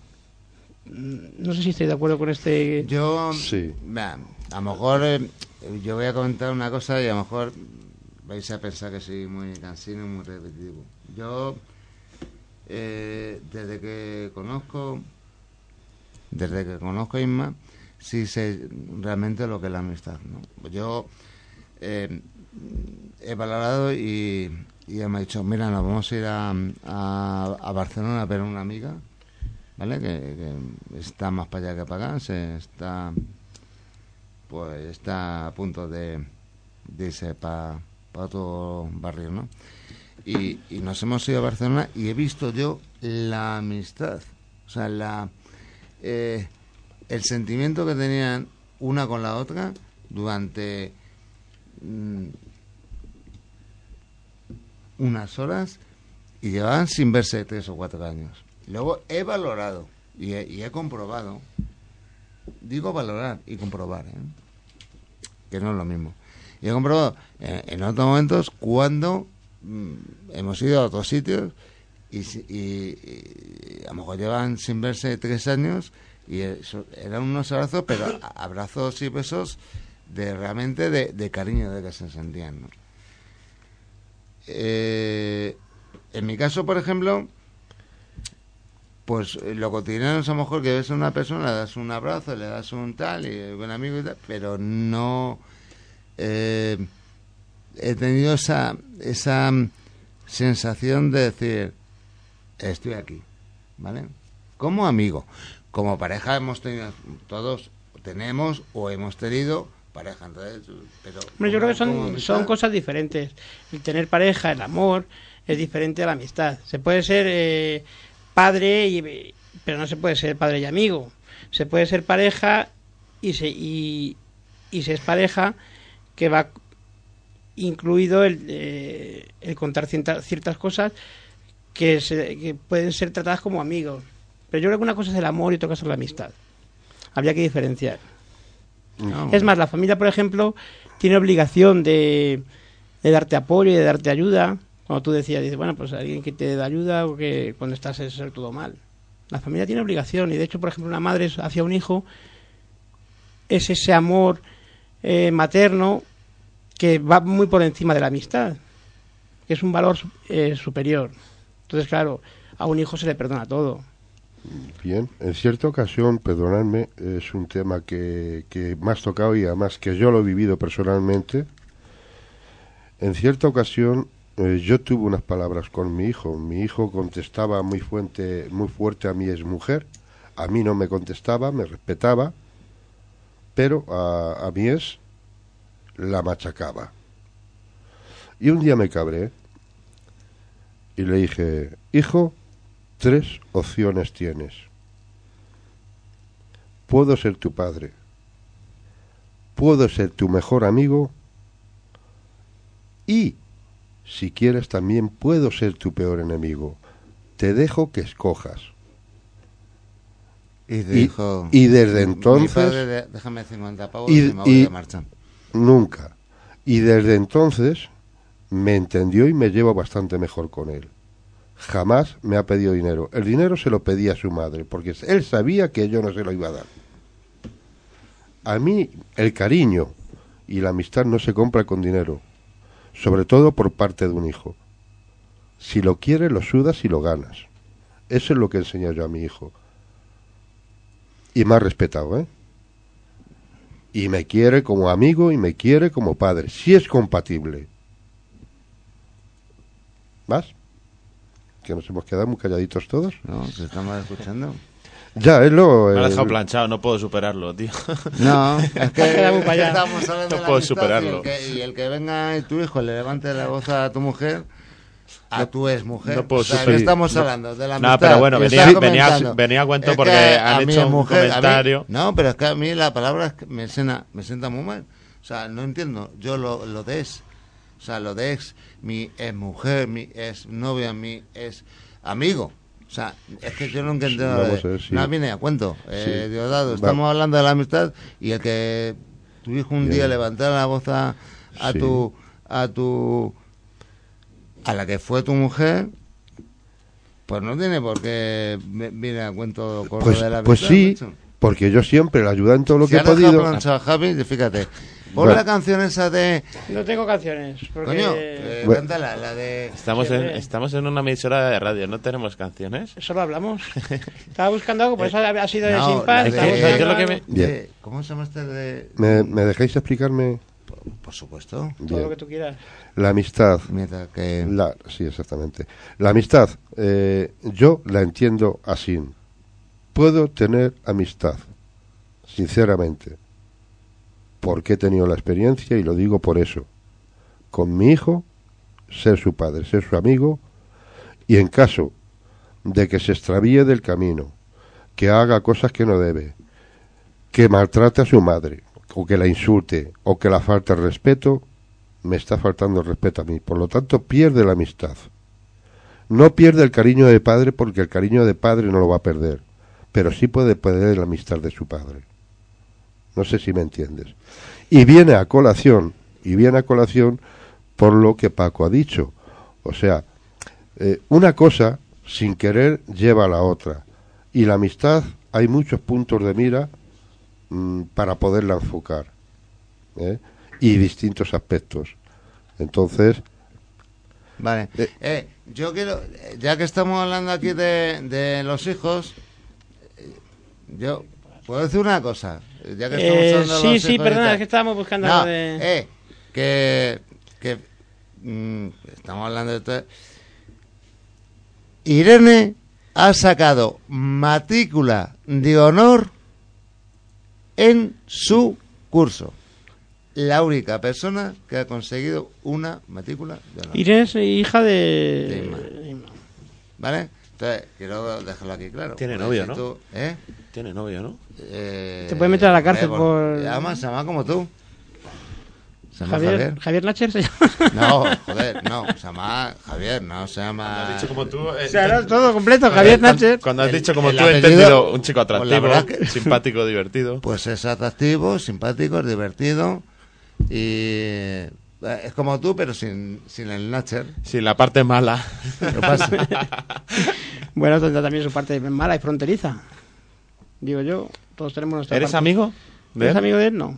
Mm, No sé si estoy de acuerdo con este. Yo, Sí. a lo mejor eh, yo voy a comentar una cosa y a lo mejor vais a pensar que soy muy cansino y muy repetitivo. Yo, eh, desde que conozco, desde que conozco a Isma, sí sé realmente lo que es la amistad. ¿no? Yo eh, he valorado y, y ella me ha dicho, mira, nos vamos a ir a, a, a Barcelona a ver a una amiga, ¿vale? Que, está más para allá que para acá, se está, pues está a punto de, de irse para otro barrio, ¿no? Y, y nos hemos ido a Barcelona y he visto yo la amistad, o sea, la eh, el sentimiento que tenían una con la otra durante mm, unas horas y llevaban sin verse tres o cuatro años. Luego he valorado y he, comprobado, digo valorar y comprobar, ¿eh? que no es lo mismo. Y he comprobado eh, en otros momentos cuando mm, hemos ido a otros sitios y, y- a lo mejor llevan sin verse tres años y eso- eran unos abrazos, pero abrazos y besos de realmente de, cariño de que se sentían. Eh, en mi caso, por ejemplo, pues eh, lo cotidiano es a lo mejor que ves a una persona, le das un abrazo, le das un tal, y buen amigo y tal, pero no eh, he tenido esa, esa mm, sensación de decir, estoy aquí, ¿vale? Como amigo, como pareja hemos tenido, todos tenemos o hemos tenido pareja, entonces, pero... Hombre, yo creo que son, son cosas diferentes. El tener pareja, el amor, es diferente a la amistad. Se puede ser eh, padre, y, pero no se puede ser padre y amigo. Se puede ser pareja y se, y, y se es pareja que va incluido el, eh, el contar cierta- ciertas cosas que, se- que pueden ser tratadas como amigos. Pero yo creo que una cosa es el amor y otra cosa es la amistad. Habría que diferenciar. No, Es más, la familia, por ejemplo, tiene obligación de, de darte apoyo y de darte ayuda. Cuando tú decías, dices, bueno, pues alguien que te da ayuda o que cuando estás es ser todo mal. La familia tiene obligación y de hecho, por ejemplo, una madre hacia un hijo es ese amor eh, materno que va muy por encima de la amistad, que es un valor eh, superior. Entonces, claro, a un hijo se le perdona todo. Bien, en cierta ocasión, perdonadme, es un tema que, que me has tocado y además que yo lo he vivido personalmente. En cierta ocasión eh, yo tuve unas palabras con mi hijo. Mi hijo contestaba muy fuerte, muy fuerte a mi exmujer. A mí no me contestaba, me respetaba, pero a, a mi ex la machacaba. Y un día me cabré y le dije, hijo, tres opciones tienes. Puedo ser tu padre, puedo ser tu mejor amigo y, si quieres, también puedo ser tu peor enemigo. Te dejo que escojas. Y, dijo, y desde "Mi entonces- padre, déjame 50 pavos y- y, me voy y- de marcha. Nunca. Y desde entonces me entendió y me llevo bastante mejor con él. Jamás me ha pedido dinero. El dinero se lo pedía a su madre, porque él sabía que yo no se lo iba a dar. A mí el cariño y la amistad no se compra con dinero, sobre todo por parte de un hijo. Si lo quieres, lo sudas y lo ganas. Eso es lo que enseño yo a mi hijo. Y me ha respetado, ¿eh? Y me quiere como amigo y me quiere como padre. Si es compatible. ¿Más? Que nos hemos quedado muy calladitos todos. No, se estamos escuchando. Ya, es lo... Me ha eh, dejado planchado, no puedo superarlo, tío. No, es que estamos hablando No de la puedo superarlo. Y el, que, y el que venga y tu hijo le levante la voz a tu mujer, a tu ex mujer. no puedo o sea, superar- estamos no- hablando de la No, pero bueno, venía- venía- venía a cuento Es porque que han hecho un mujer, a mí- comentario. no, pero es que a mí la palabra es que me, suena, me sienta muy mal. O sea, no entiendo. Yo lo, lo de ex, o sea, lo de ex, mi ex mujer, mi ex novia, mi ex amigo. O sea, es que yo nunca entiendo. Vamos a ver, sí. No viene a cuento. Eh, Sí. Diosdado, Va- estamos hablando de la amistad y el que tu hijo un Bien. día levantara la voz a, a Sí. tu a tu a la que fue tu mujer pues no tiene por qué viene a cuento con Pues, de la pues amistad, sí, macho. porque yo siempre le ayudo en todo lo Si que he podido. planchado a Javi, fíjate pon Bueno. la canción esa de No tengo canciones. Porque... coño eh, Bueno. cántala la de Estamos en, estamos en una emisora de radio, ¿no tenemos canciones? Solo hablamos. Estaba buscando algo, por eso ha sido de No, sin eh, yo lo que algo, me- Bien. ¿cómo se llama este de ¿Me, me dejáis explicarme? por supuesto Todo Bien. lo que tú quieras. La amistad. que La, sí, exactamente. La amistad, eh, yo la entiendo así. Puedo tener amistad, sinceramente, porque he tenido la experiencia y lo digo por eso. Con mi hijo, ser su padre, ser su amigo, y en caso de que se extravíe del camino, que haga cosas que no debe, que maltrate a su madre, o que la insulte, o que la falte respeto, me está faltando el respeto a mí. Por lo tanto, pierde la amistad. No pierde el cariño de padre porque el cariño de padre no lo va a perder, pero sí puede perder la amistad de su padre. No sé si me entiendes. Y viene a colación, y viene a colación por lo que Paco ha dicho. O sea, eh, una cosa sin querer lleva a la otra. Y la amistad hay muchos puntos de mira mm, para poderla enfocar. ¿eh? Y distintos aspectos. Entonces, Vale. Eh. Yo quiero, ya que estamos hablando aquí de, de los hijos, yo puedo decir una cosa. Ya que estamos Eh, de sí, sí, perdona, es que estábamos buscando No, de... eh, que, que mm, estamos hablando de esto. Irene ha sacado matrícula de honor en su curso. La única persona que ha conseguido una matrícula de honor. Irene es hija de... De Inma. de Inma. ¿Vale? Entonces, quiero dejarlo aquí claro. Tiene novio, si ¿no? tú- ¿Eh? Tiene novio, ¿no? Eh, Te puede meter a la cárcel eh, por- Además, se llama como tú. Javier, Javier. Javier Nacher se llama. No, joder, no. Se llama Javier, no se llama... tú... O sea, no, todo completo, Javier Nacher. Cuando has El- dicho como tú, he entendido un chico pues atractivo, que- simpático, divertido. Pues es atractivo, simpático, es divertido y... eh, Es como tú, pero sin, sin el Natcher. Sí, la parte mala. Bueno, tendrá también su parte mala y fronteriza. Digo yo, todos tenemos nuestra ¿Eres parte. amigo? de ¿Eres él? amigo de él? No.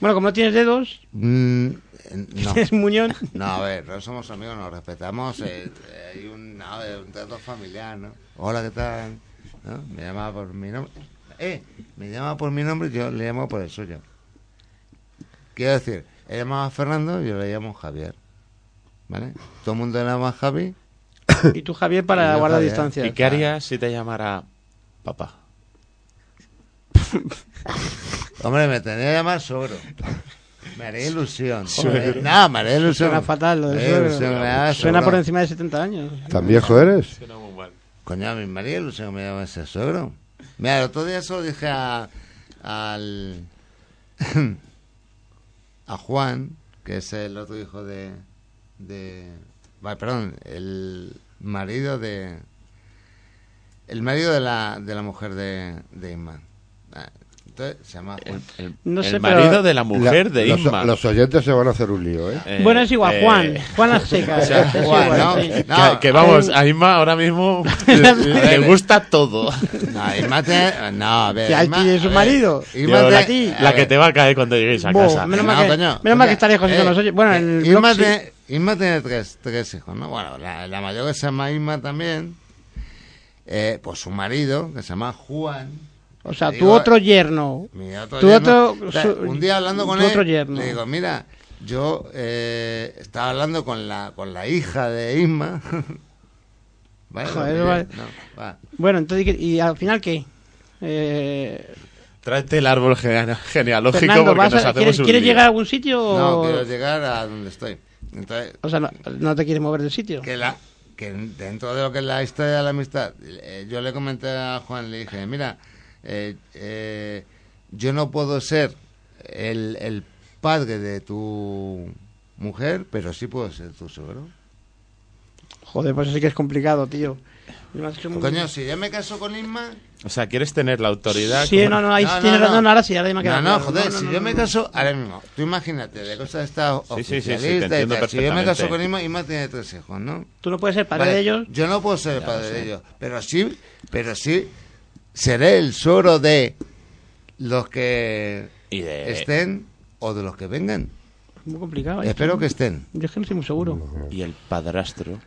Bueno, como no tienes dedos, Mm, no. tienes muñón. No, a ver, no somos amigos, nos respetamos. eh, eh, hay un, no, eh, un trato familiar, ¿no? Hola, ¿qué tal? ¿No? Me llama por mi nombre. Eh, me llama por mi nombre y yo le llamo por el suyo. Quiero decir, él llamaba Fernando y yo le llamo Javier. ¿Vale? Todo el mundo le llama Javi. Y tú, Javier, para guardar Javier. distancia. ¿Y qué harías si te llamara papá? Hombre, me tendría que llamar suegro. Me haría ilusión. No, me haría ilusión. Suena fatal lo de Me haría suegro. ilusión, me haría Suena suegro. por encima de 70 años. ¿tan viejo eres? Suena muy mal. Coño, a mi María ilusión que me llama ese suegro. Mira, el otro día solo dije a, al. A Juan, que es el otro hijo de. de perdón, el marido de. El marido de la, de la mujer de, de Inma. Se llama Juan. El, el- No el sé, marido pero- de la mujer La- de los, Inma. los oyentes se van a hacer un lío, ¿eh? Eh, bueno, es igual, eh, Juan. Juan a secas. o sea, Es Juan, igual, ¿no? sí. No, que, que vamos, a Inma ahora mismo le, gusta todo. No, Inma te- No, a ver. Que Inma- es su marido. Inma la, ti. la que te va a caer cuando lleguéis a Bo, casa. menos No, mal que, coño, menos mal que eh, con los oyes. Bueno, en el Inma blog sí. te- Isma tiene tres, tres hijos, ¿no? Bueno, la, la mayor que se llama Isma también, eh, pues su marido, que se llama Juan. O sea, tu otro yerno. Mi otro Tu yerno, otro- o sea, su- un día hablando con tu él, otro yerno. le digo, mira, yo eh, estaba hablando con la, con la hija de Isma. vale, Joder, no, vale. no, va. Bueno, entonces, ¿qué- ¿y al final qué? Eh, Tráete el árbol gene- genealógico Fernando, porque ¿vas nos a- hacemos ¿quieres, un quieres llegar a algún sitio o, No, quiero llegar a donde estoy. Entonces, o sea, no, no te quieres mover del sitio? que la que dentro de lo que es la historia de la amistad, eh, yo le comenté a Juan, le dije, mira, eh, eh, yo no puedo ser el, el padre de tu mujer, pero sí puedo ser tu suegro. Joder, pues sí que es complicado, tío. Que- Coño, si yo me caso con Isma... O sea, quieres tener la autoridad. Sí, como- no, no, ahí No, tienes no, razón, no. ahora sí, ahora me ha No, no, joder, no, si no, yo no, me no. caso, ahora mismo, tú imagínate, de cosas está Sí, sí, sí, sí, te oficialista y entiendo tal. Si yo me caso con Isma, Isma tiene tres hijos, ¿no? Tú no puedes ser padre Vale, de ellos. Yo no puedo ser el padre de ellos, pero sí, pero sí seré el suegro de los que Y de- estén o de los que vengan. Es muy complicado. ¿eh? Espero que estén. Yo es que no estoy muy seguro. Y el padrastro.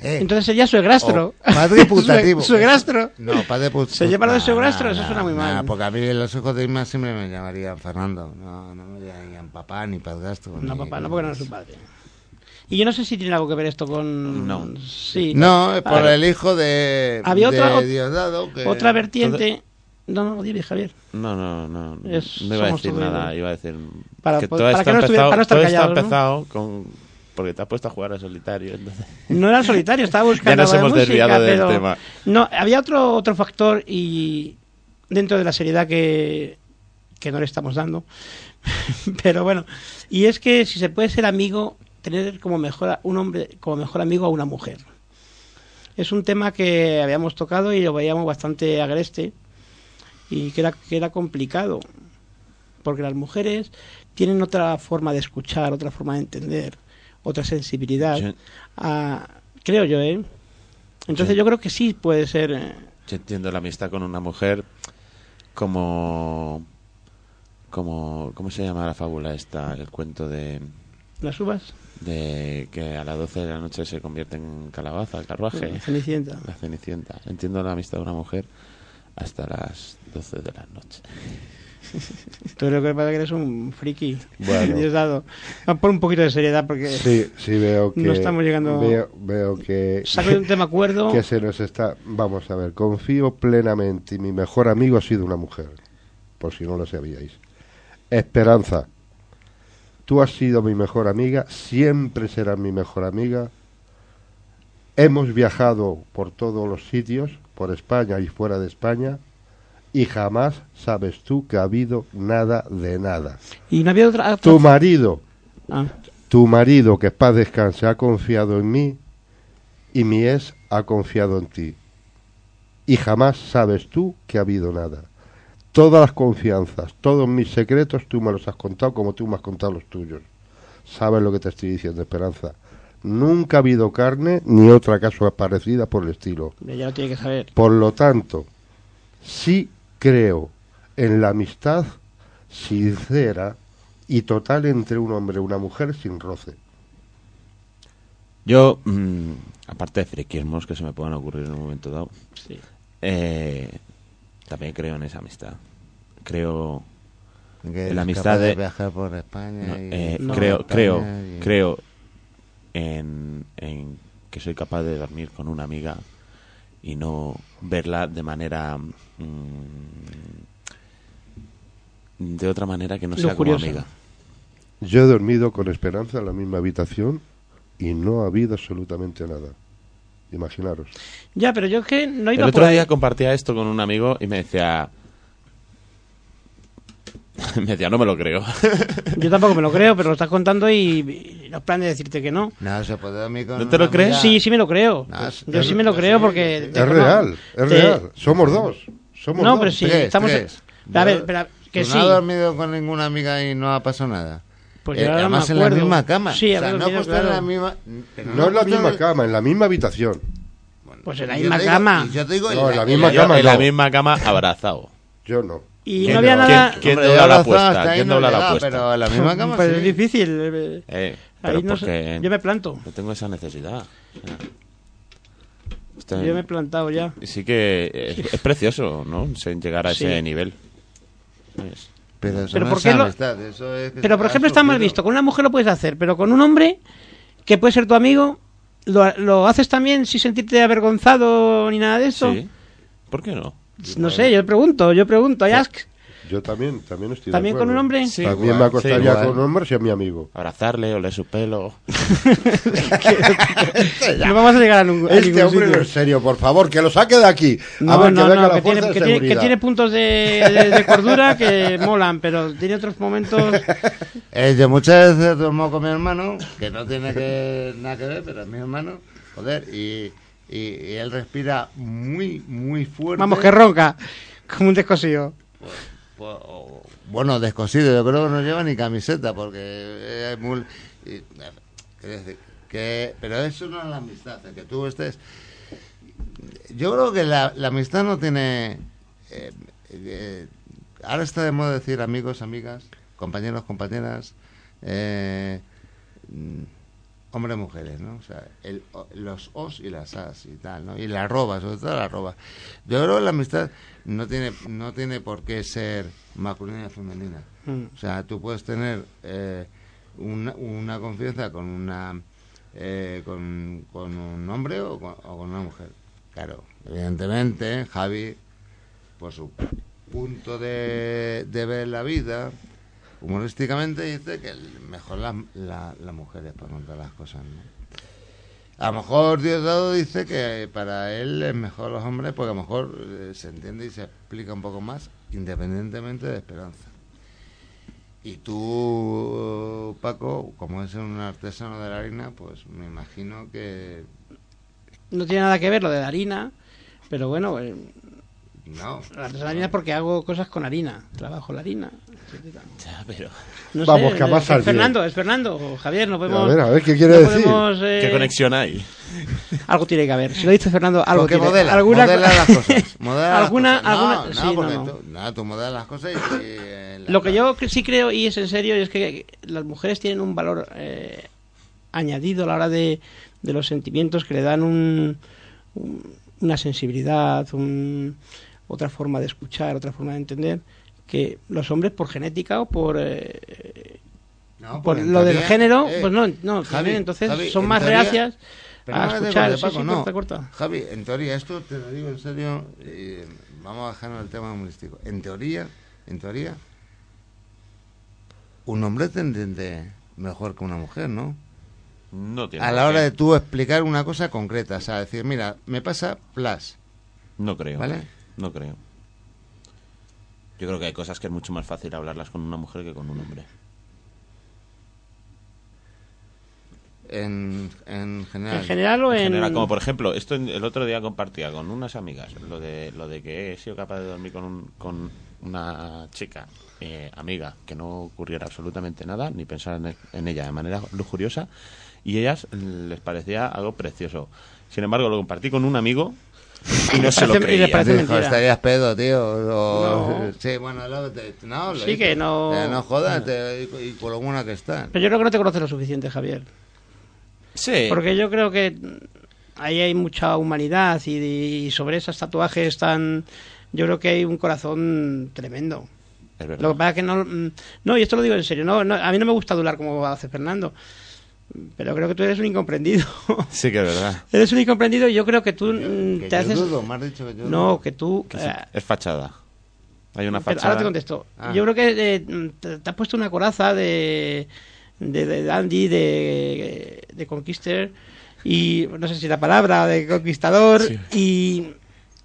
Eh, Entonces sería suegrastro. padre putativo. Sue- Suegrastro. No, padre putativo. ¿Se llama lo de suegrastro? Eso suena muy mal. porque a mí los hijos de Isma siempre me llamarían Fernando. No, no me llamarían papá ni padrastro. No, ni- papá, no, porque no es su padre. Y yo no sé si tiene algo que ver esto con. No. Sí. No, es por el hijo de, Había de otra- Diosdado. Que... Otra vertiente. No, no, dime, Javier. No, no, no. Es- no iba a decir nada. Iba a decir. Para que todo para esto que no empezado, para no estar todo esto ha callados, ¿no? empezado con. Porque te has puesto a jugar al solitario. Entonces... No era solitario, estaba buscando. Ya nos de hemos desviado música, del pero- tema. No, había otro, otro factor y dentro de la seriedad que, que no le estamos dando. pero bueno, y es que si se puede ser amigo, tener como mejor a- un hombre como mejor amigo a una mujer. Es un tema que habíamos tocado y lo veíamos bastante agreste y que era, que era complicado. Porque las mujeres tienen otra forma de escuchar, otra forma de entender, otra sensibilidad. Yo, Ah, creo yo, ¿eh? Entonces Sí. yo creo que sí puede ser... eh, yo entiendo la amistad con una mujer como. como ¿Cómo se llama la fábula esta? El cuento de. las uvas. De que a las 12 de la noche se convierte en calabaza, el carruaje. Cenicienta. La cenicienta. Entiendo la amistad de una mujer hasta las 12 de la noche. Tú lo que pasa es que eres un friki. Bueno. Ah, Pon un poquito de seriedad porque Sí, sí veo que No estamos llegando- veo, veo que saco de un tema cuerdo. que se nos está vamos a ver confío plenamente y mi mejor amigo ha sido una mujer por si no lo sabíais Esperanza tú has sido mi mejor amiga siempre serás mi mejor amiga hemos viajado por todos los sitios por España y fuera de España y jamás sabes tú que ha habido nada de nada Y no había otra... tu marido Ah, tu marido, que paz descanse, ha confiado en mí y mi ex ha confiado en ti. Y jamás sabes tú que ha habido nada. Todas las confianzas, todos mis secretos, tú me los has contado como tú me has contado los tuyos. Sabes lo que te estoy diciendo, Esperanza. Nunca ha habido carne ni otra caso parecida por el estilo. ya lo tiene que saber. Por lo tanto, sí creo en la amistad sincera y total entre un hombre y una mujer sin roce. Yo, mm, aparte de friquismos que se me puedan ocurrir en un momento dado, Sí. eh, también creo en esa amistad. Creo, Que La amistad capaz de- viajar por España. no, y- eh, No. creo, España creo, y- creo en, en que soy capaz de dormir con una amiga y no verla de manera mm, de otra manera que no sea como amiga. Yo he dormido con Esperanza en la misma habitación y no ha habido absolutamente nada. Imaginaros. Ya, pero yo es que no El iba por otro ahí. día compartía esto con un amigo y me decía me decía, no me lo creo. Yo tampoco me lo creo, pero lo estás contando y, y no plan de decirte que no. No, se puede dormir con ¿No te lo crees? amiga. Sí, sí me lo creo. No, es- Yo es- sí me lo creo sí, porque... sí. Es real, es te- real. Somos dos. Somos No, dos. pero sí, Tres, estamos... tres. A ver, espera, que ¿Tú sí. no has dormido con ninguna amiga y no ha pasado nada? Pues Eh, yo no además en la misma cama. Sí, o sea, no dormido, acostar en la claro. misma... No es la misma en- cama, en la misma habitación. Pues en la misma digo- cama. Yo te digo, No, en la en misma Yo cama en la no. misma cama abrazado. Yo no. Y ¿Quién no había no? nada... ¿Quién- dobla la apuesta? ¿Quién no dobla la apuesta? Pero en la misma cama Pues es difícil. eh, Eh, Ahí no sé, yo me planto. no tengo esa necesidad. Esto- Yo me he plantado ya. Sí que es, es precioso, ¿no? Llegar a ese Sí. nivel. Es- Pero eso Pero no ¿por es qué lo- amistad, eso es que Pero, por ejemplo, está mal visto. Con una mujer lo puedes hacer, pero con un hombre, que puede ser tu amigo, ¿lo, lo haces también sin sentirte avergonzado ni nada de eso? Sí. ¿Por qué no? No sé, yo pregunto, yo pregunto. ¿Hay ask? Yo también, también estoy de ¿También con acuerdo. un hombre? Sí, También igual, me acostaría sí, con un hombre si es mi amigo. Abrazarle, oler su pelo. No vamos a llegar a, ningún- a Este ningún hombre no sitio. es serio, por favor, que lo saque de aquí. A No, ver, no, que venga no, la que tiene, de que, tiene, que tiene puntos de, de- de cordura que molan, pero tiene otros momentos... Eh, yo muchas veces duermo con mi hermano, que no tiene que, nada que ver, pero es mi hermano, joder, y, y, y él respira muy, muy fuerte. Vamos, que ronca, como un descosido. Pues, Bueno, descosido, yo creo que no lleva ni camiseta, porque es muy... eh, pero eso no es la amistad, el que tú estés... Yo creo que la, la amistad no tiene... eh, eh, ahora está de moda decir amigos, amigas, compañeros, compañeras, eh, hombres, mujeres, ¿no? O sea, el, los os y las as y tal, ¿no? Y la arroba, sobre todo la arroba. Yo creo que la amistad no tiene, no tiene por qué ser masculina y femenina. Mm. O sea, tú puedes tener eh, una, una confianza con una eh, con, con un hombre o con, o con una mujer. Claro, evidentemente, Javi, por su punto de, de ver la vida, humorísticamente dice que mejor las la, las mujeres para contar las cosas, ¿no? A lo mejor Diosdado dice que para él es mejor los hombres porque a lo mejor eh, se entiende y se explica un poco más independientemente de Esperanza. Y tú, Paco, como es un artesano de la harina, pues me imagino que No tiene nada que ver lo de la harina, pero bueno, eh, no. la artesanía es porque hago cosas con harina, trabajo la harina. Ya, pero... No Vamos, sé, que a es. Fernando, es Fernando, Javier, no A podemos... ver, a ver, ¿qué quiere no decir? podemos, eh, ¿Qué conexión hay? Algo tiene que haber. Si lo dice Fernando, algo Porque tiene. modela, alguna modela las cosas. Modela las alguna, cosas. No, alguna, no, sí, no, porque no. Tú, no, tú modelas las cosas y... eh, la- Lo que yo sí creo, y es en serio, es que las mujeres tienen un valor eh, añadido a la hora de, de los sentimientos que le dan un, un- una sensibilidad, un- otra forma de escuchar, otra forma de entender, que los hombres por genética o por, eh, No, por en lo del género, eh, pues no, no Javi, entonces Javi, son en más teoría- reacias Pero a escuchar. Sí, Paco, sí, no. corta, corta. Javi, en teoría, esto te lo digo en serio, y vamos a dejarnos el tema humorístico. En teoría, en teoría, un hombre te entiende mejor que una mujer, ¿no? No tiene A la hora de tú explicar una cosa concreta, o sea, decir, mira, me pasa plus, No creo. ¿vale? No creo. Yo creo que hay cosas que es mucho más fácil hablarlas con una mujer que con un hombre. En, en general. En general o En en... general, como por ejemplo, esto el otro día compartía con unas amigas lo de lo de que he sido capaz de dormir con, un- con una chica eh, amiga que no ocurriera absolutamente nada ni pensar en, en ella de manera lujuriosa y ellas les parecía algo precioso. Sin embargo, lo compartí con un amigo y no se lo Parece- y creía. parece Dijo, estarías pedo, tío. o- No. Sí, bueno, te- no, lo Sí hizo. que no- Eh, no jodas, te- y, y con lo buena que está. Pero yo creo que no te conoces lo suficiente, Javier. Sí. Porque yo creo que ahí hay mucha humanidad y, y sobre esos tatuajes tan... Yo creo que hay un corazón tremendo. Es verdad. Lo que pasa es que no... mm, No, y esto lo digo en serio. No, no, a mí no me gusta adular como hace Fernando. Pero creo que tú eres un incomprendido. Sí que es verdad. eres un incomprendido y yo creo que tú mm, Que te yo haces... dudo, me has dicho que yo No, dudo. que tú... Que sí, eh, es fachada. Hay una Pero fachada. ahora te contesto. Ah. Yo creo que eh, te, te has puesto una coraza de, de, de dandy, de, de conquister, y no sé si la palabra, de conquistador, Sí. y,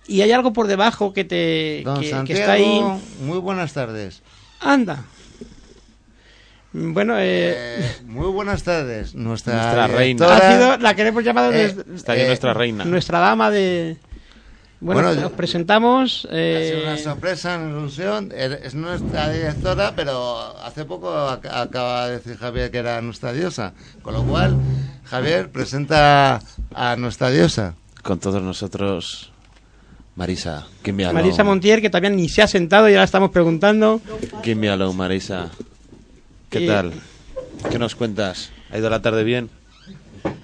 y hay algo por debajo que te Don que, que Santiago, está ahí. muy buenas tardes. Anda. Bueno, eh, Eh, muy buenas tardes. Nuestra, Nuestra reina. directora- ha sido la que le hemos llamado eh, nues- Está aquí Eh, nuestra reina. nuestra dama de. Bueno, Bueno, yo- os presentamos. Ha sido una sorpresa, una ilusión. Es nuestra directora, pero hace poco ac- acaba de decir Javier que era nuestra diosa. Con lo cual, Javier presenta a nuestra diosa. Con todos nosotros, Marisa, Marisa. Montier, que todavía ni se ha sentado, ya la estamos preguntando. Give me Marisa. ¿Qué tal? ¿Qué nos cuentas? ¿Ha ido la tarde bien?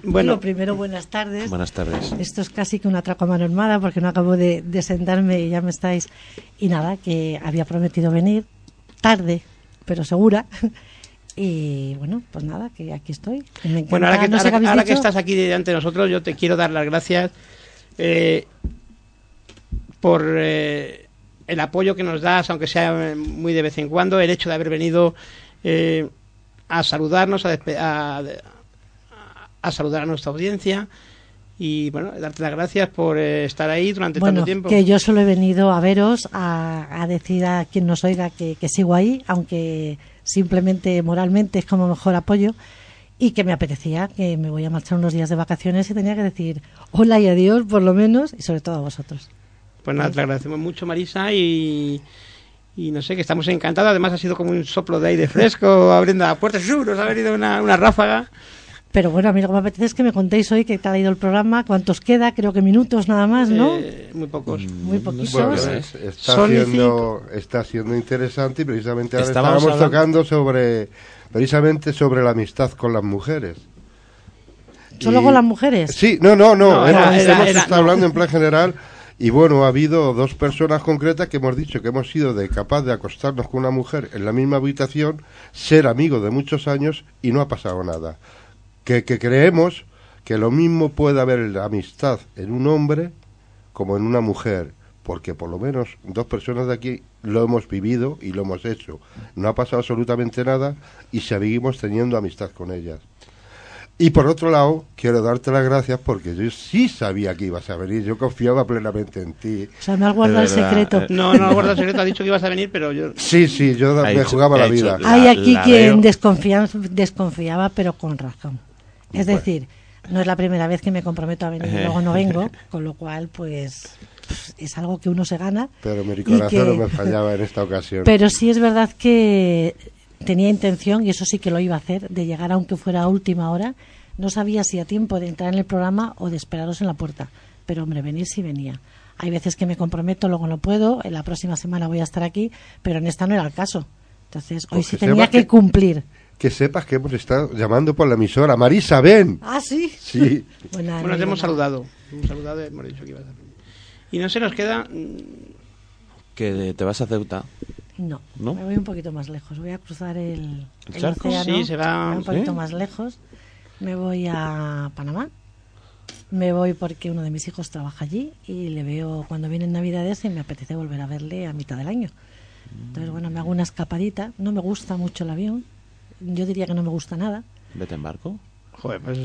Bueno, Bueno, primero buenas tardes. Buenas tardes. Esto es casi que un atraco a mano armada porque no acabo de, de sentarme y ya me estáis. Y nada, que había prometido venir tarde, pero segura. Y bueno, pues nada, que aquí estoy. me bueno ahora, que, encanta, no sé ahora- que estás aquí delante de nosotros, yo te quiero dar las gracias eh, por eh, el apoyo que nos das, aunque sea eh, muy de vez en cuando, el hecho de haber venido eh, a saludarnos, a, a, a saludar a nuestra audiencia y bueno, darte las gracias por eh, estar ahí durante Bueno, tanto tiempo. que yo solo he venido a veros, a, a decir a quien nos oiga que, que sigo ahí, aunque simplemente moralmente es como mejor apoyo, y que me apetecía, que me voy a marchar unos días de vacaciones y tenía que decir hola y adiós, por lo menos, y sobre todo a vosotros. Pues nada, te agradecemos mucho, Marisa, y, y no sé, que estamos encantados. Además, ha sido como un soplo de aire fresco abriendo la puerta. ¡Shuu! Nos ha venido una, una ráfaga. Pero bueno, a mí lo que me apetece es que me contéis hoy qué tal ha ido el programa, cuántos queda, creo que minutos nada más, ¿no? Eh, muy pocos. Muy poquitos. Bueno, sé. es- está, siendo, está siendo interesante y precisamente ahora Estábamos estábamos, hablando- tocando sobre precisamente sobre la amistad con las mujeres. ¿Solo Y- con las mujeres? Sí, no, no, no. No, hemos, era- era- hemos era- estado no. hablando en plan general y bueno, ha habido dos personas concretas que hemos dicho que hemos sido de capaz de acostarnos con una mujer en la misma habitación, ser amigos de muchos años y no ha pasado nada. Que, que creemos que lo mismo puede haber amistad en un hombre como en una mujer, porque por lo menos dos personas de aquí lo hemos vivido y lo hemos hecho. No ha pasado absolutamente nada y seguimos teniendo amistad con ellas. Y por otro lado, quiero darte las gracias porque yo sí sabía que ibas a venir, yo confiaba plenamente en ti. O sea, me has guardado el secreto. eh. No, no, guarda el secreto. Ha dicho que ibas a venir, pero yo. Sí, sí, yo me hecho- jugaba la vida. la- Hay aquí quien desconfía- desconfiaba, pero con razón. Es decir, no es la primera vez que me comprometo a venir y luego no vengo, con lo cual, pues, es algo que uno se gana. Pero mi corazón que- no me fallaba en esta ocasión. Pero sí es verdad que tenía intención, y eso sí que lo iba a hacer, de llegar aunque fuera a última hora. No sabía si a tiempo de entrar en el programa o de esperaros en la puerta. Pero, hombre, venir sí venía. Hay veces que me comprometo, luego no puedo. En la próxima semana voy a estar aquí, pero en esta no era el caso. Entonces, hoy Pues sí tenía que que- cumplir. Que sepas que hemos estado llamando por la emisora. Marisa, ven. Ah, sí. Sí. Bueno, no te hemos saludado. Hemos saludado y hemos dicho que ibas a venir. Y no se nos queda. mm, Que te vas a Ceuta. No, ¿No? me voy un poquito más lejos. Voy a cruzar el, ¿El el charco? océano. Sí, se va- un poquito ¿sí? más lejos. Me voy a Panamá. Me voy porque uno de mis hijos trabaja allí y le veo cuando vienen Navidades y me apetece volver a verle a mitad del año. Entonces, bueno, me hago una escapadita. No me gusta mucho el avión. Yo diría que no me gusta nada. Vete en barco. Joder, pues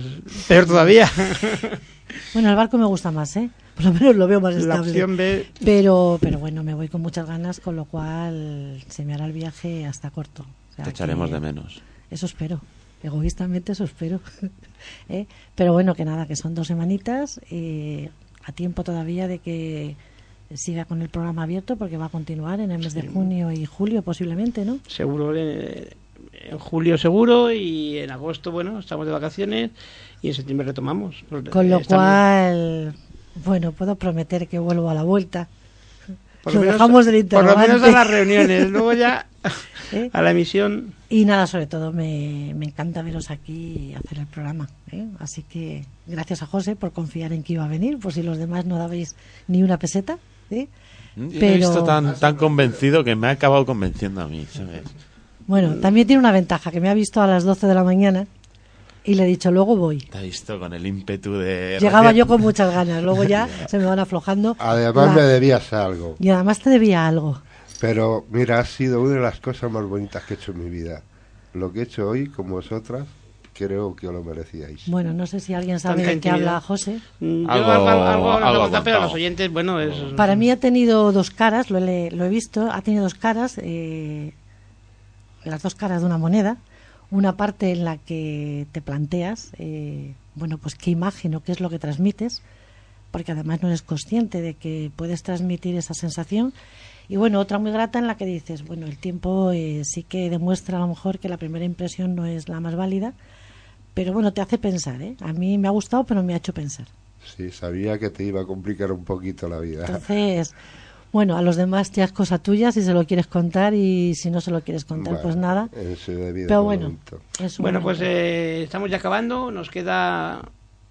peor todavía. Bueno, el barco me gusta más, ¿eh? Por lo menos lo veo más La estable. opción B. Pero, pero bueno, me voy con muchas ganas, con lo cual se me hará el viaje hasta corto. O sea Te echaremos que- de menos. Eso espero. Egoístamente eso espero. ¿Eh? Pero bueno, que nada, que son dos semanitas, eh, a tiempo todavía de que siga con el programa abierto, porque va a continuar en el mes de junio y julio posiblemente, ¿no? Seguro eh, en julio seguro y en agosto, bueno, estamos de vacaciones y en septiembre retomamos. Porque Con lo estamos- cual, bueno, puedo prometer que vuelvo a la vuelta. por lo menos- dejamos del Por lo menos a las reuniones, luego ya ¿Eh? a la emisión. Y nada, sobre todo me, me encanta veros aquí y hacer el programa. ¿eh? Así que gracias a José por confiar en que iba a venir, por si los demás no dabais ni una peseta. ¿eh? He visto tan, tan convencido que me ha acabado convenciendo a mí, ¿sabes? Bueno, también tiene una ventaja, que me ha visto a las 12 de la mañana y le he dicho, luego voy. Te ha visto con el ímpetu de... Llegaba recién- yo con muchas ganas, luego ya se me van aflojando. Además La- me debías algo. Y además te debía algo. Pero mira, ha sido una de las cosas más bonitas que he hecho en mi vida. Lo que he hecho hoy con vosotras, creo que lo merecíais. Bueno, no sé si alguien sabe de qué habla José. Mm, Yo Algo- algo, algo, pero los oyentes, bueno, es... Para mí ha tenido dos caras, lo he, lo he visto, ha tenido dos caras, eh, las dos caras de una moneda. Una parte en la que te planteas, eh, bueno, pues qué imagen o qué es lo que transmites, porque además no eres consciente de que puedes transmitir esa sensación. Y bueno, otra muy grata en la que dices, bueno, el tiempo eh, sí que demuestra a lo mejor que la primera impresión no es la más válida, pero bueno, te hace pensar, ¿eh? A mí me ha gustado, pero me ha hecho pensar. Sí, sabía que te iba a complicar un poquito la vida. Entonces, bueno, a los demás ya es cosa tuya si se lo quieres contar y si no se lo quieres contar, Bueno, pues nada. Pero bueno, es Bueno, pues eh, estamos ya acabando. Nos queda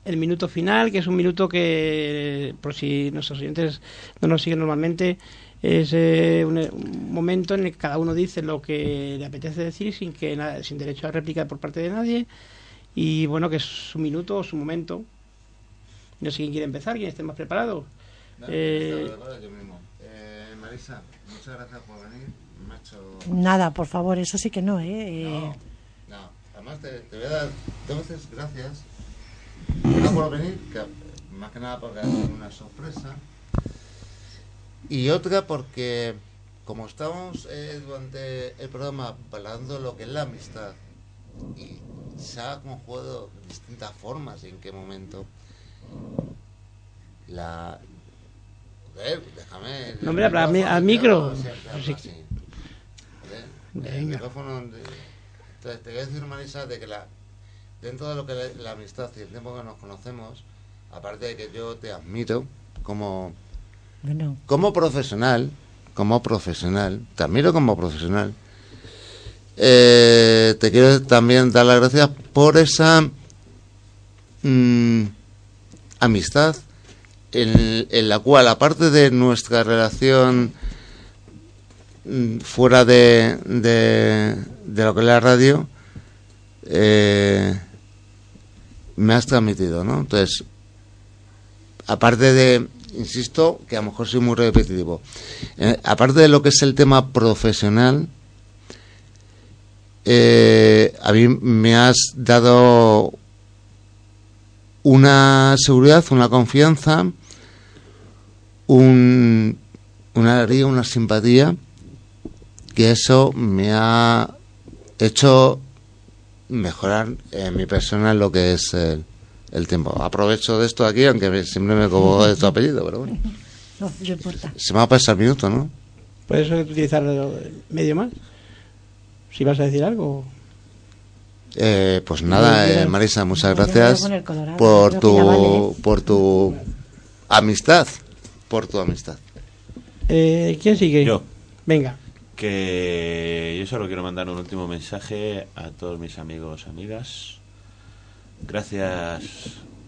el minuto final, que es un minuto que, por si nuestros oyentes no nos siguen normalmente, es eh, un, un momento en el que cada uno dice lo que le apetece decir sin que sin derecho a réplica por parte de nadie. Y bueno, que es su minuto o su momento. No sé quién quiere empezar, quién esté más preparado. Eh, Eh, Marisa, muchas gracias por venir. Macho. Nada, por favor, eso sí que no, ¿eh? Eh, No, no. Además te, te voy a dar dos veces gracias. Una por venir, que más que nada porque ha sido una sorpresa. Y otra porque, como estábamos eh, durante el programa hablando de lo que es la amistad, y se ha conjugado de distintas formas y en qué momento, la... Joder, déjame... No, hombre, habla al micro. así. Joder, el Venga. micrófono entonces, te voy a decir, Marisa, de que la, dentro de lo que es la amistad y el tiempo que nos conocemos, aparte de que yo te admiro como, bueno, como profesional, como profesional, te admiro como profesional, eh, te quiero también dar las gracias por esa mm, amistad en, la cual, aparte de nuestra relación mm, fuera de, de, de lo que es la radio, eh, me has transmitido, ¿no? Entonces, aparte de, insisto, que a lo mejor soy muy repetitivo, eh, aparte de lo que es el tema profesional, eh, a mí me has dado una seguridad, una confianza, un, una alegría, una simpatía, que eso me ha hecho mejorar en mi persona en lo que es el, el tiempo. Aprovecho de esto aquí, aunque me- siempre me como de tu apellido, pero bueno. no, no importa. Se me va a pasar el minuto, ¿no? que utilizar medio más. Si vas a decir algo. Eh, pues nada, eh, Marisa, muchas gracias por tu, ¿eh? por tu amistad, por tu amistad. Eh, ¿Quién sigue? Yo. Venga. que yo solo quiero mandar un último mensaje a todos mis amigos, amigas. Gracias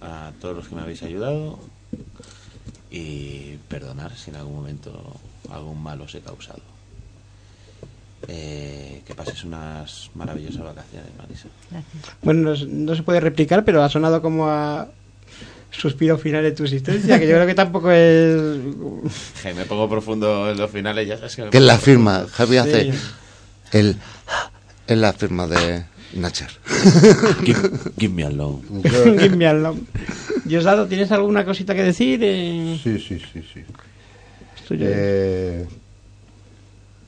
a todos los que me habéis ayudado y perdonar si en algún momento algún mal os he causado. Eh, que pases unas maravillosas vacaciones, Marisa. Gracias. Bueno, no, no se puede replicar, pero ha sonado como a suspiro final de tu existencia, que yo creo que tampoco es... Me pongo profundo en los finales, ya sabes que Que es la firma, Javi hace Sí. el es la firma de Nacher. Give, give me alone. Give me a love. Diosdado, ¿tienes alguna cosita que decir? Eh, sí, sí, sí, sí. Eh,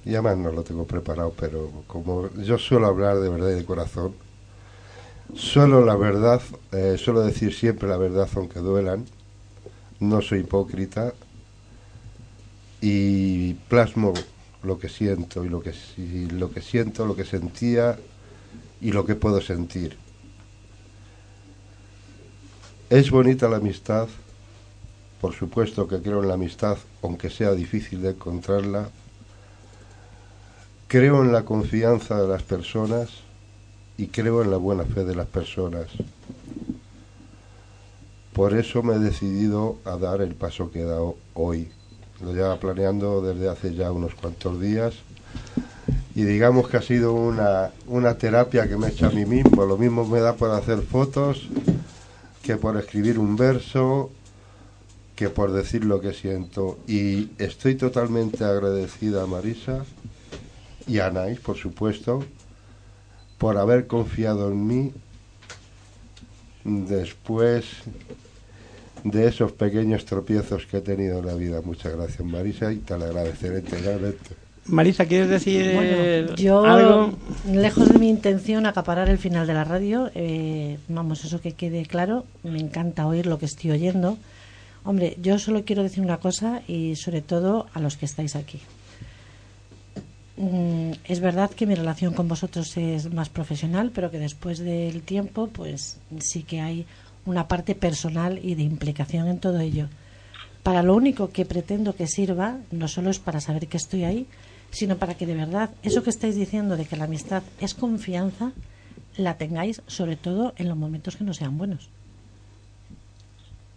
ya más no lo tengo preparado, pero como yo suelo hablar de verdad y de corazón, suelo la verdad, eh, suelo decir siempre la verdad aunque duelan, no soy hipócrita y plasmo lo que siento y lo que, si- lo que siento, lo que sentía y lo que puedo sentir. Es bonita la amistad, por supuesto que creo en la amistad, aunque sea difícil de encontrarla. Creo en la confianza de las personas y creo en la buena fe de las personas. Por eso me he decidido a dar el paso que he dado hoy. Lo llevaba planeando desde hace ya unos cuantos días y digamos que ha sido una, una terapia que me he hecho a mí mismo. Lo mismo me da por hacer fotos que por escribir un verso, que por decir lo que siento. Y estoy totalmente agradecida a Marisa y a Anais, por supuesto, por haber confiado en mí después de esos pequeños tropiezos que he tenido en la vida. Muchas gracias, Marisa, y te lo agradeceré integralmente. Marisa, ¿quieres decir Bueno, yo, algo? lejos de mi intención acaparar el final de la radio, eh, vamos, eso que quede claro, me encanta oír lo que estoy oyendo. Hombre, yo solo quiero decir una cosa y sobre todo a los que estáis aquí. Mm, es verdad que mi relación con vosotros es más profesional, pero que después del tiempo, pues sí que hay una parte personal y de implicación en todo ello. Para lo único que pretendo que sirva, no solo es para saber que estoy ahí, sino para que de verdad eso que estáis diciendo de que la amistad es confianza, la tengáis sobre todo en los momentos que no sean buenos.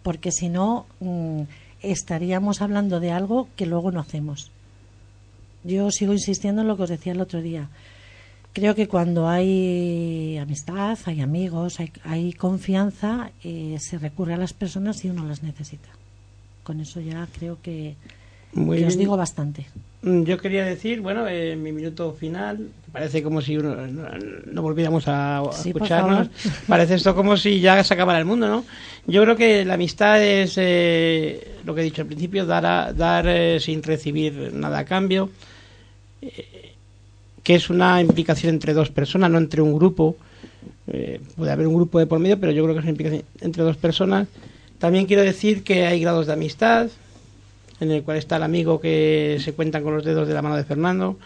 Porque si no, mm, estaríamos hablando de algo que luego no hacemos. Yo sigo insistiendo en lo que os decía el otro día. Creo que cuando hay amistad, hay amigos, hay, hay confianza, eh, se recurre a las personas si uno las necesita. Con eso ya creo que, Muy que os digo bastante. Mm, Yo quería decir, bueno, en mi minuto final, parece como si uno- no, no volviéramos a, a Sí, por escucharnos. Parece esto como si ya se acabara el mundo, ¿no? Yo creo que la amistad es eh, lo que he dicho al principio, dar, a- dar eh, sin recibir nada a cambio, eh, que es una implicación entre dos personas, no entre un grupo. Eh, puede haber un grupo de por medio, pero yo creo que es una implicación entre dos personas. También quiero decir que hay grados de amistad, en el cual está el amigo que se cuentan con los dedos de la mano de Fernando,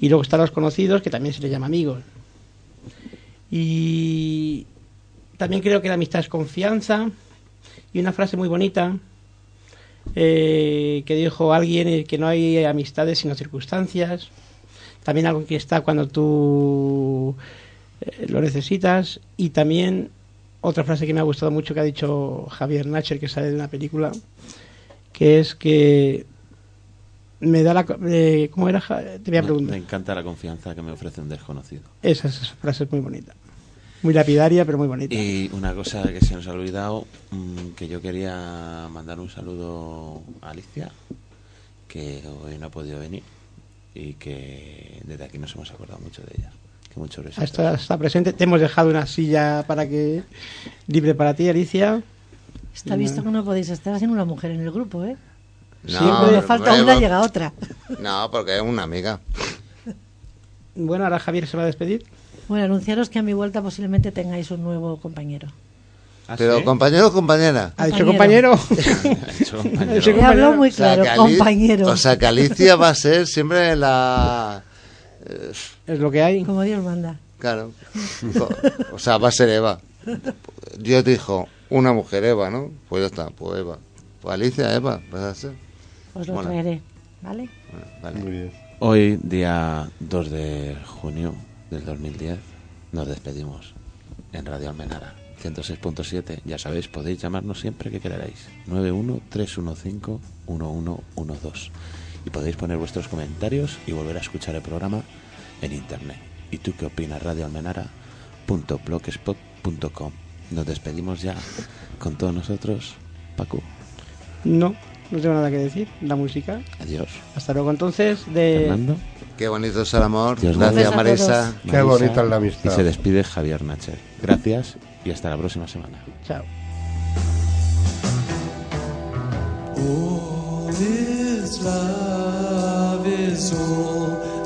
y luego están los conocidos, que también se les llama amigos. Y también creo que la amistad es confianza, y una frase muy bonita eh, que dijo alguien, eh, que no hay amistades sino circunstancias, también algo que está cuando tú eh, lo necesitas, y también otra frase que me ha gustado mucho que ha dicho Javier Nacher, que sale de una película, que es que me da la... eh, ¿Cómo era? Te voy a Me, preguntar. me encanta la confianza que me ofrece un desconocido. Esa, esa frase es muy bonita. Muy lapidaria, pero muy bonita. Y una cosa que se nos ha olvidado, mm, que yo quería mandar un saludo a Alicia, que hoy no ha podido venir y que desde aquí nos hemos acordado mucho de ella. Que mucho besitos. Está, está presente. Te hemos dejado una silla para que libre para ti, Alicia. Está visto que no podéis estar sin una mujer en el grupo, ¿eh? Siempre Cuando falta una llega otra. No, porque es una amiga. Bueno, ahora Javier se va a despedir. Bueno, anunciaros que a mi vuelta posiblemente tengáis un nuevo compañero. ¿Ah, Pero sí? compañero o compañera. ¿Ha dicho Compañero. compañero? Ha dicho compañero. Hablado muy O sea, claro, que Ali- compañero. O sea, que Alicia va a ser siempre la... eh, es lo que hay. Como Dios manda. Claro. O sea, va a ser Eva. Dios dijo, una mujer Eva, ¿no? Pues ya está, pues Eva. Pues Alicia, Eva, vas a ser. Os lo Bueno. traeré, ¿vale? Bueno, vale. Muy bien. Hoy, día 2 de junio del 2010, nos despedimos en Radio Almenara 106.7. Ya sabéis, podéis llamarnos siempre que queráis. 913151112. Y podéis poner vuestros comentarios y volver a escuchar el programa en internet. ¿Y tú qué opinas? radioalmenara.blogspot.com. Nos despedimos ya con todos nosotros. Paco, No, no tengo nada que decir. La música. adiós. Hasta luego entonces de... Fernando. Qué bonito es el amor. Dios Gracias, Marisa. Qué bonita es la amistad. Y se despide Javier Nacher. Gracias y hasta la próxima semana. Chao. Oh, this love is all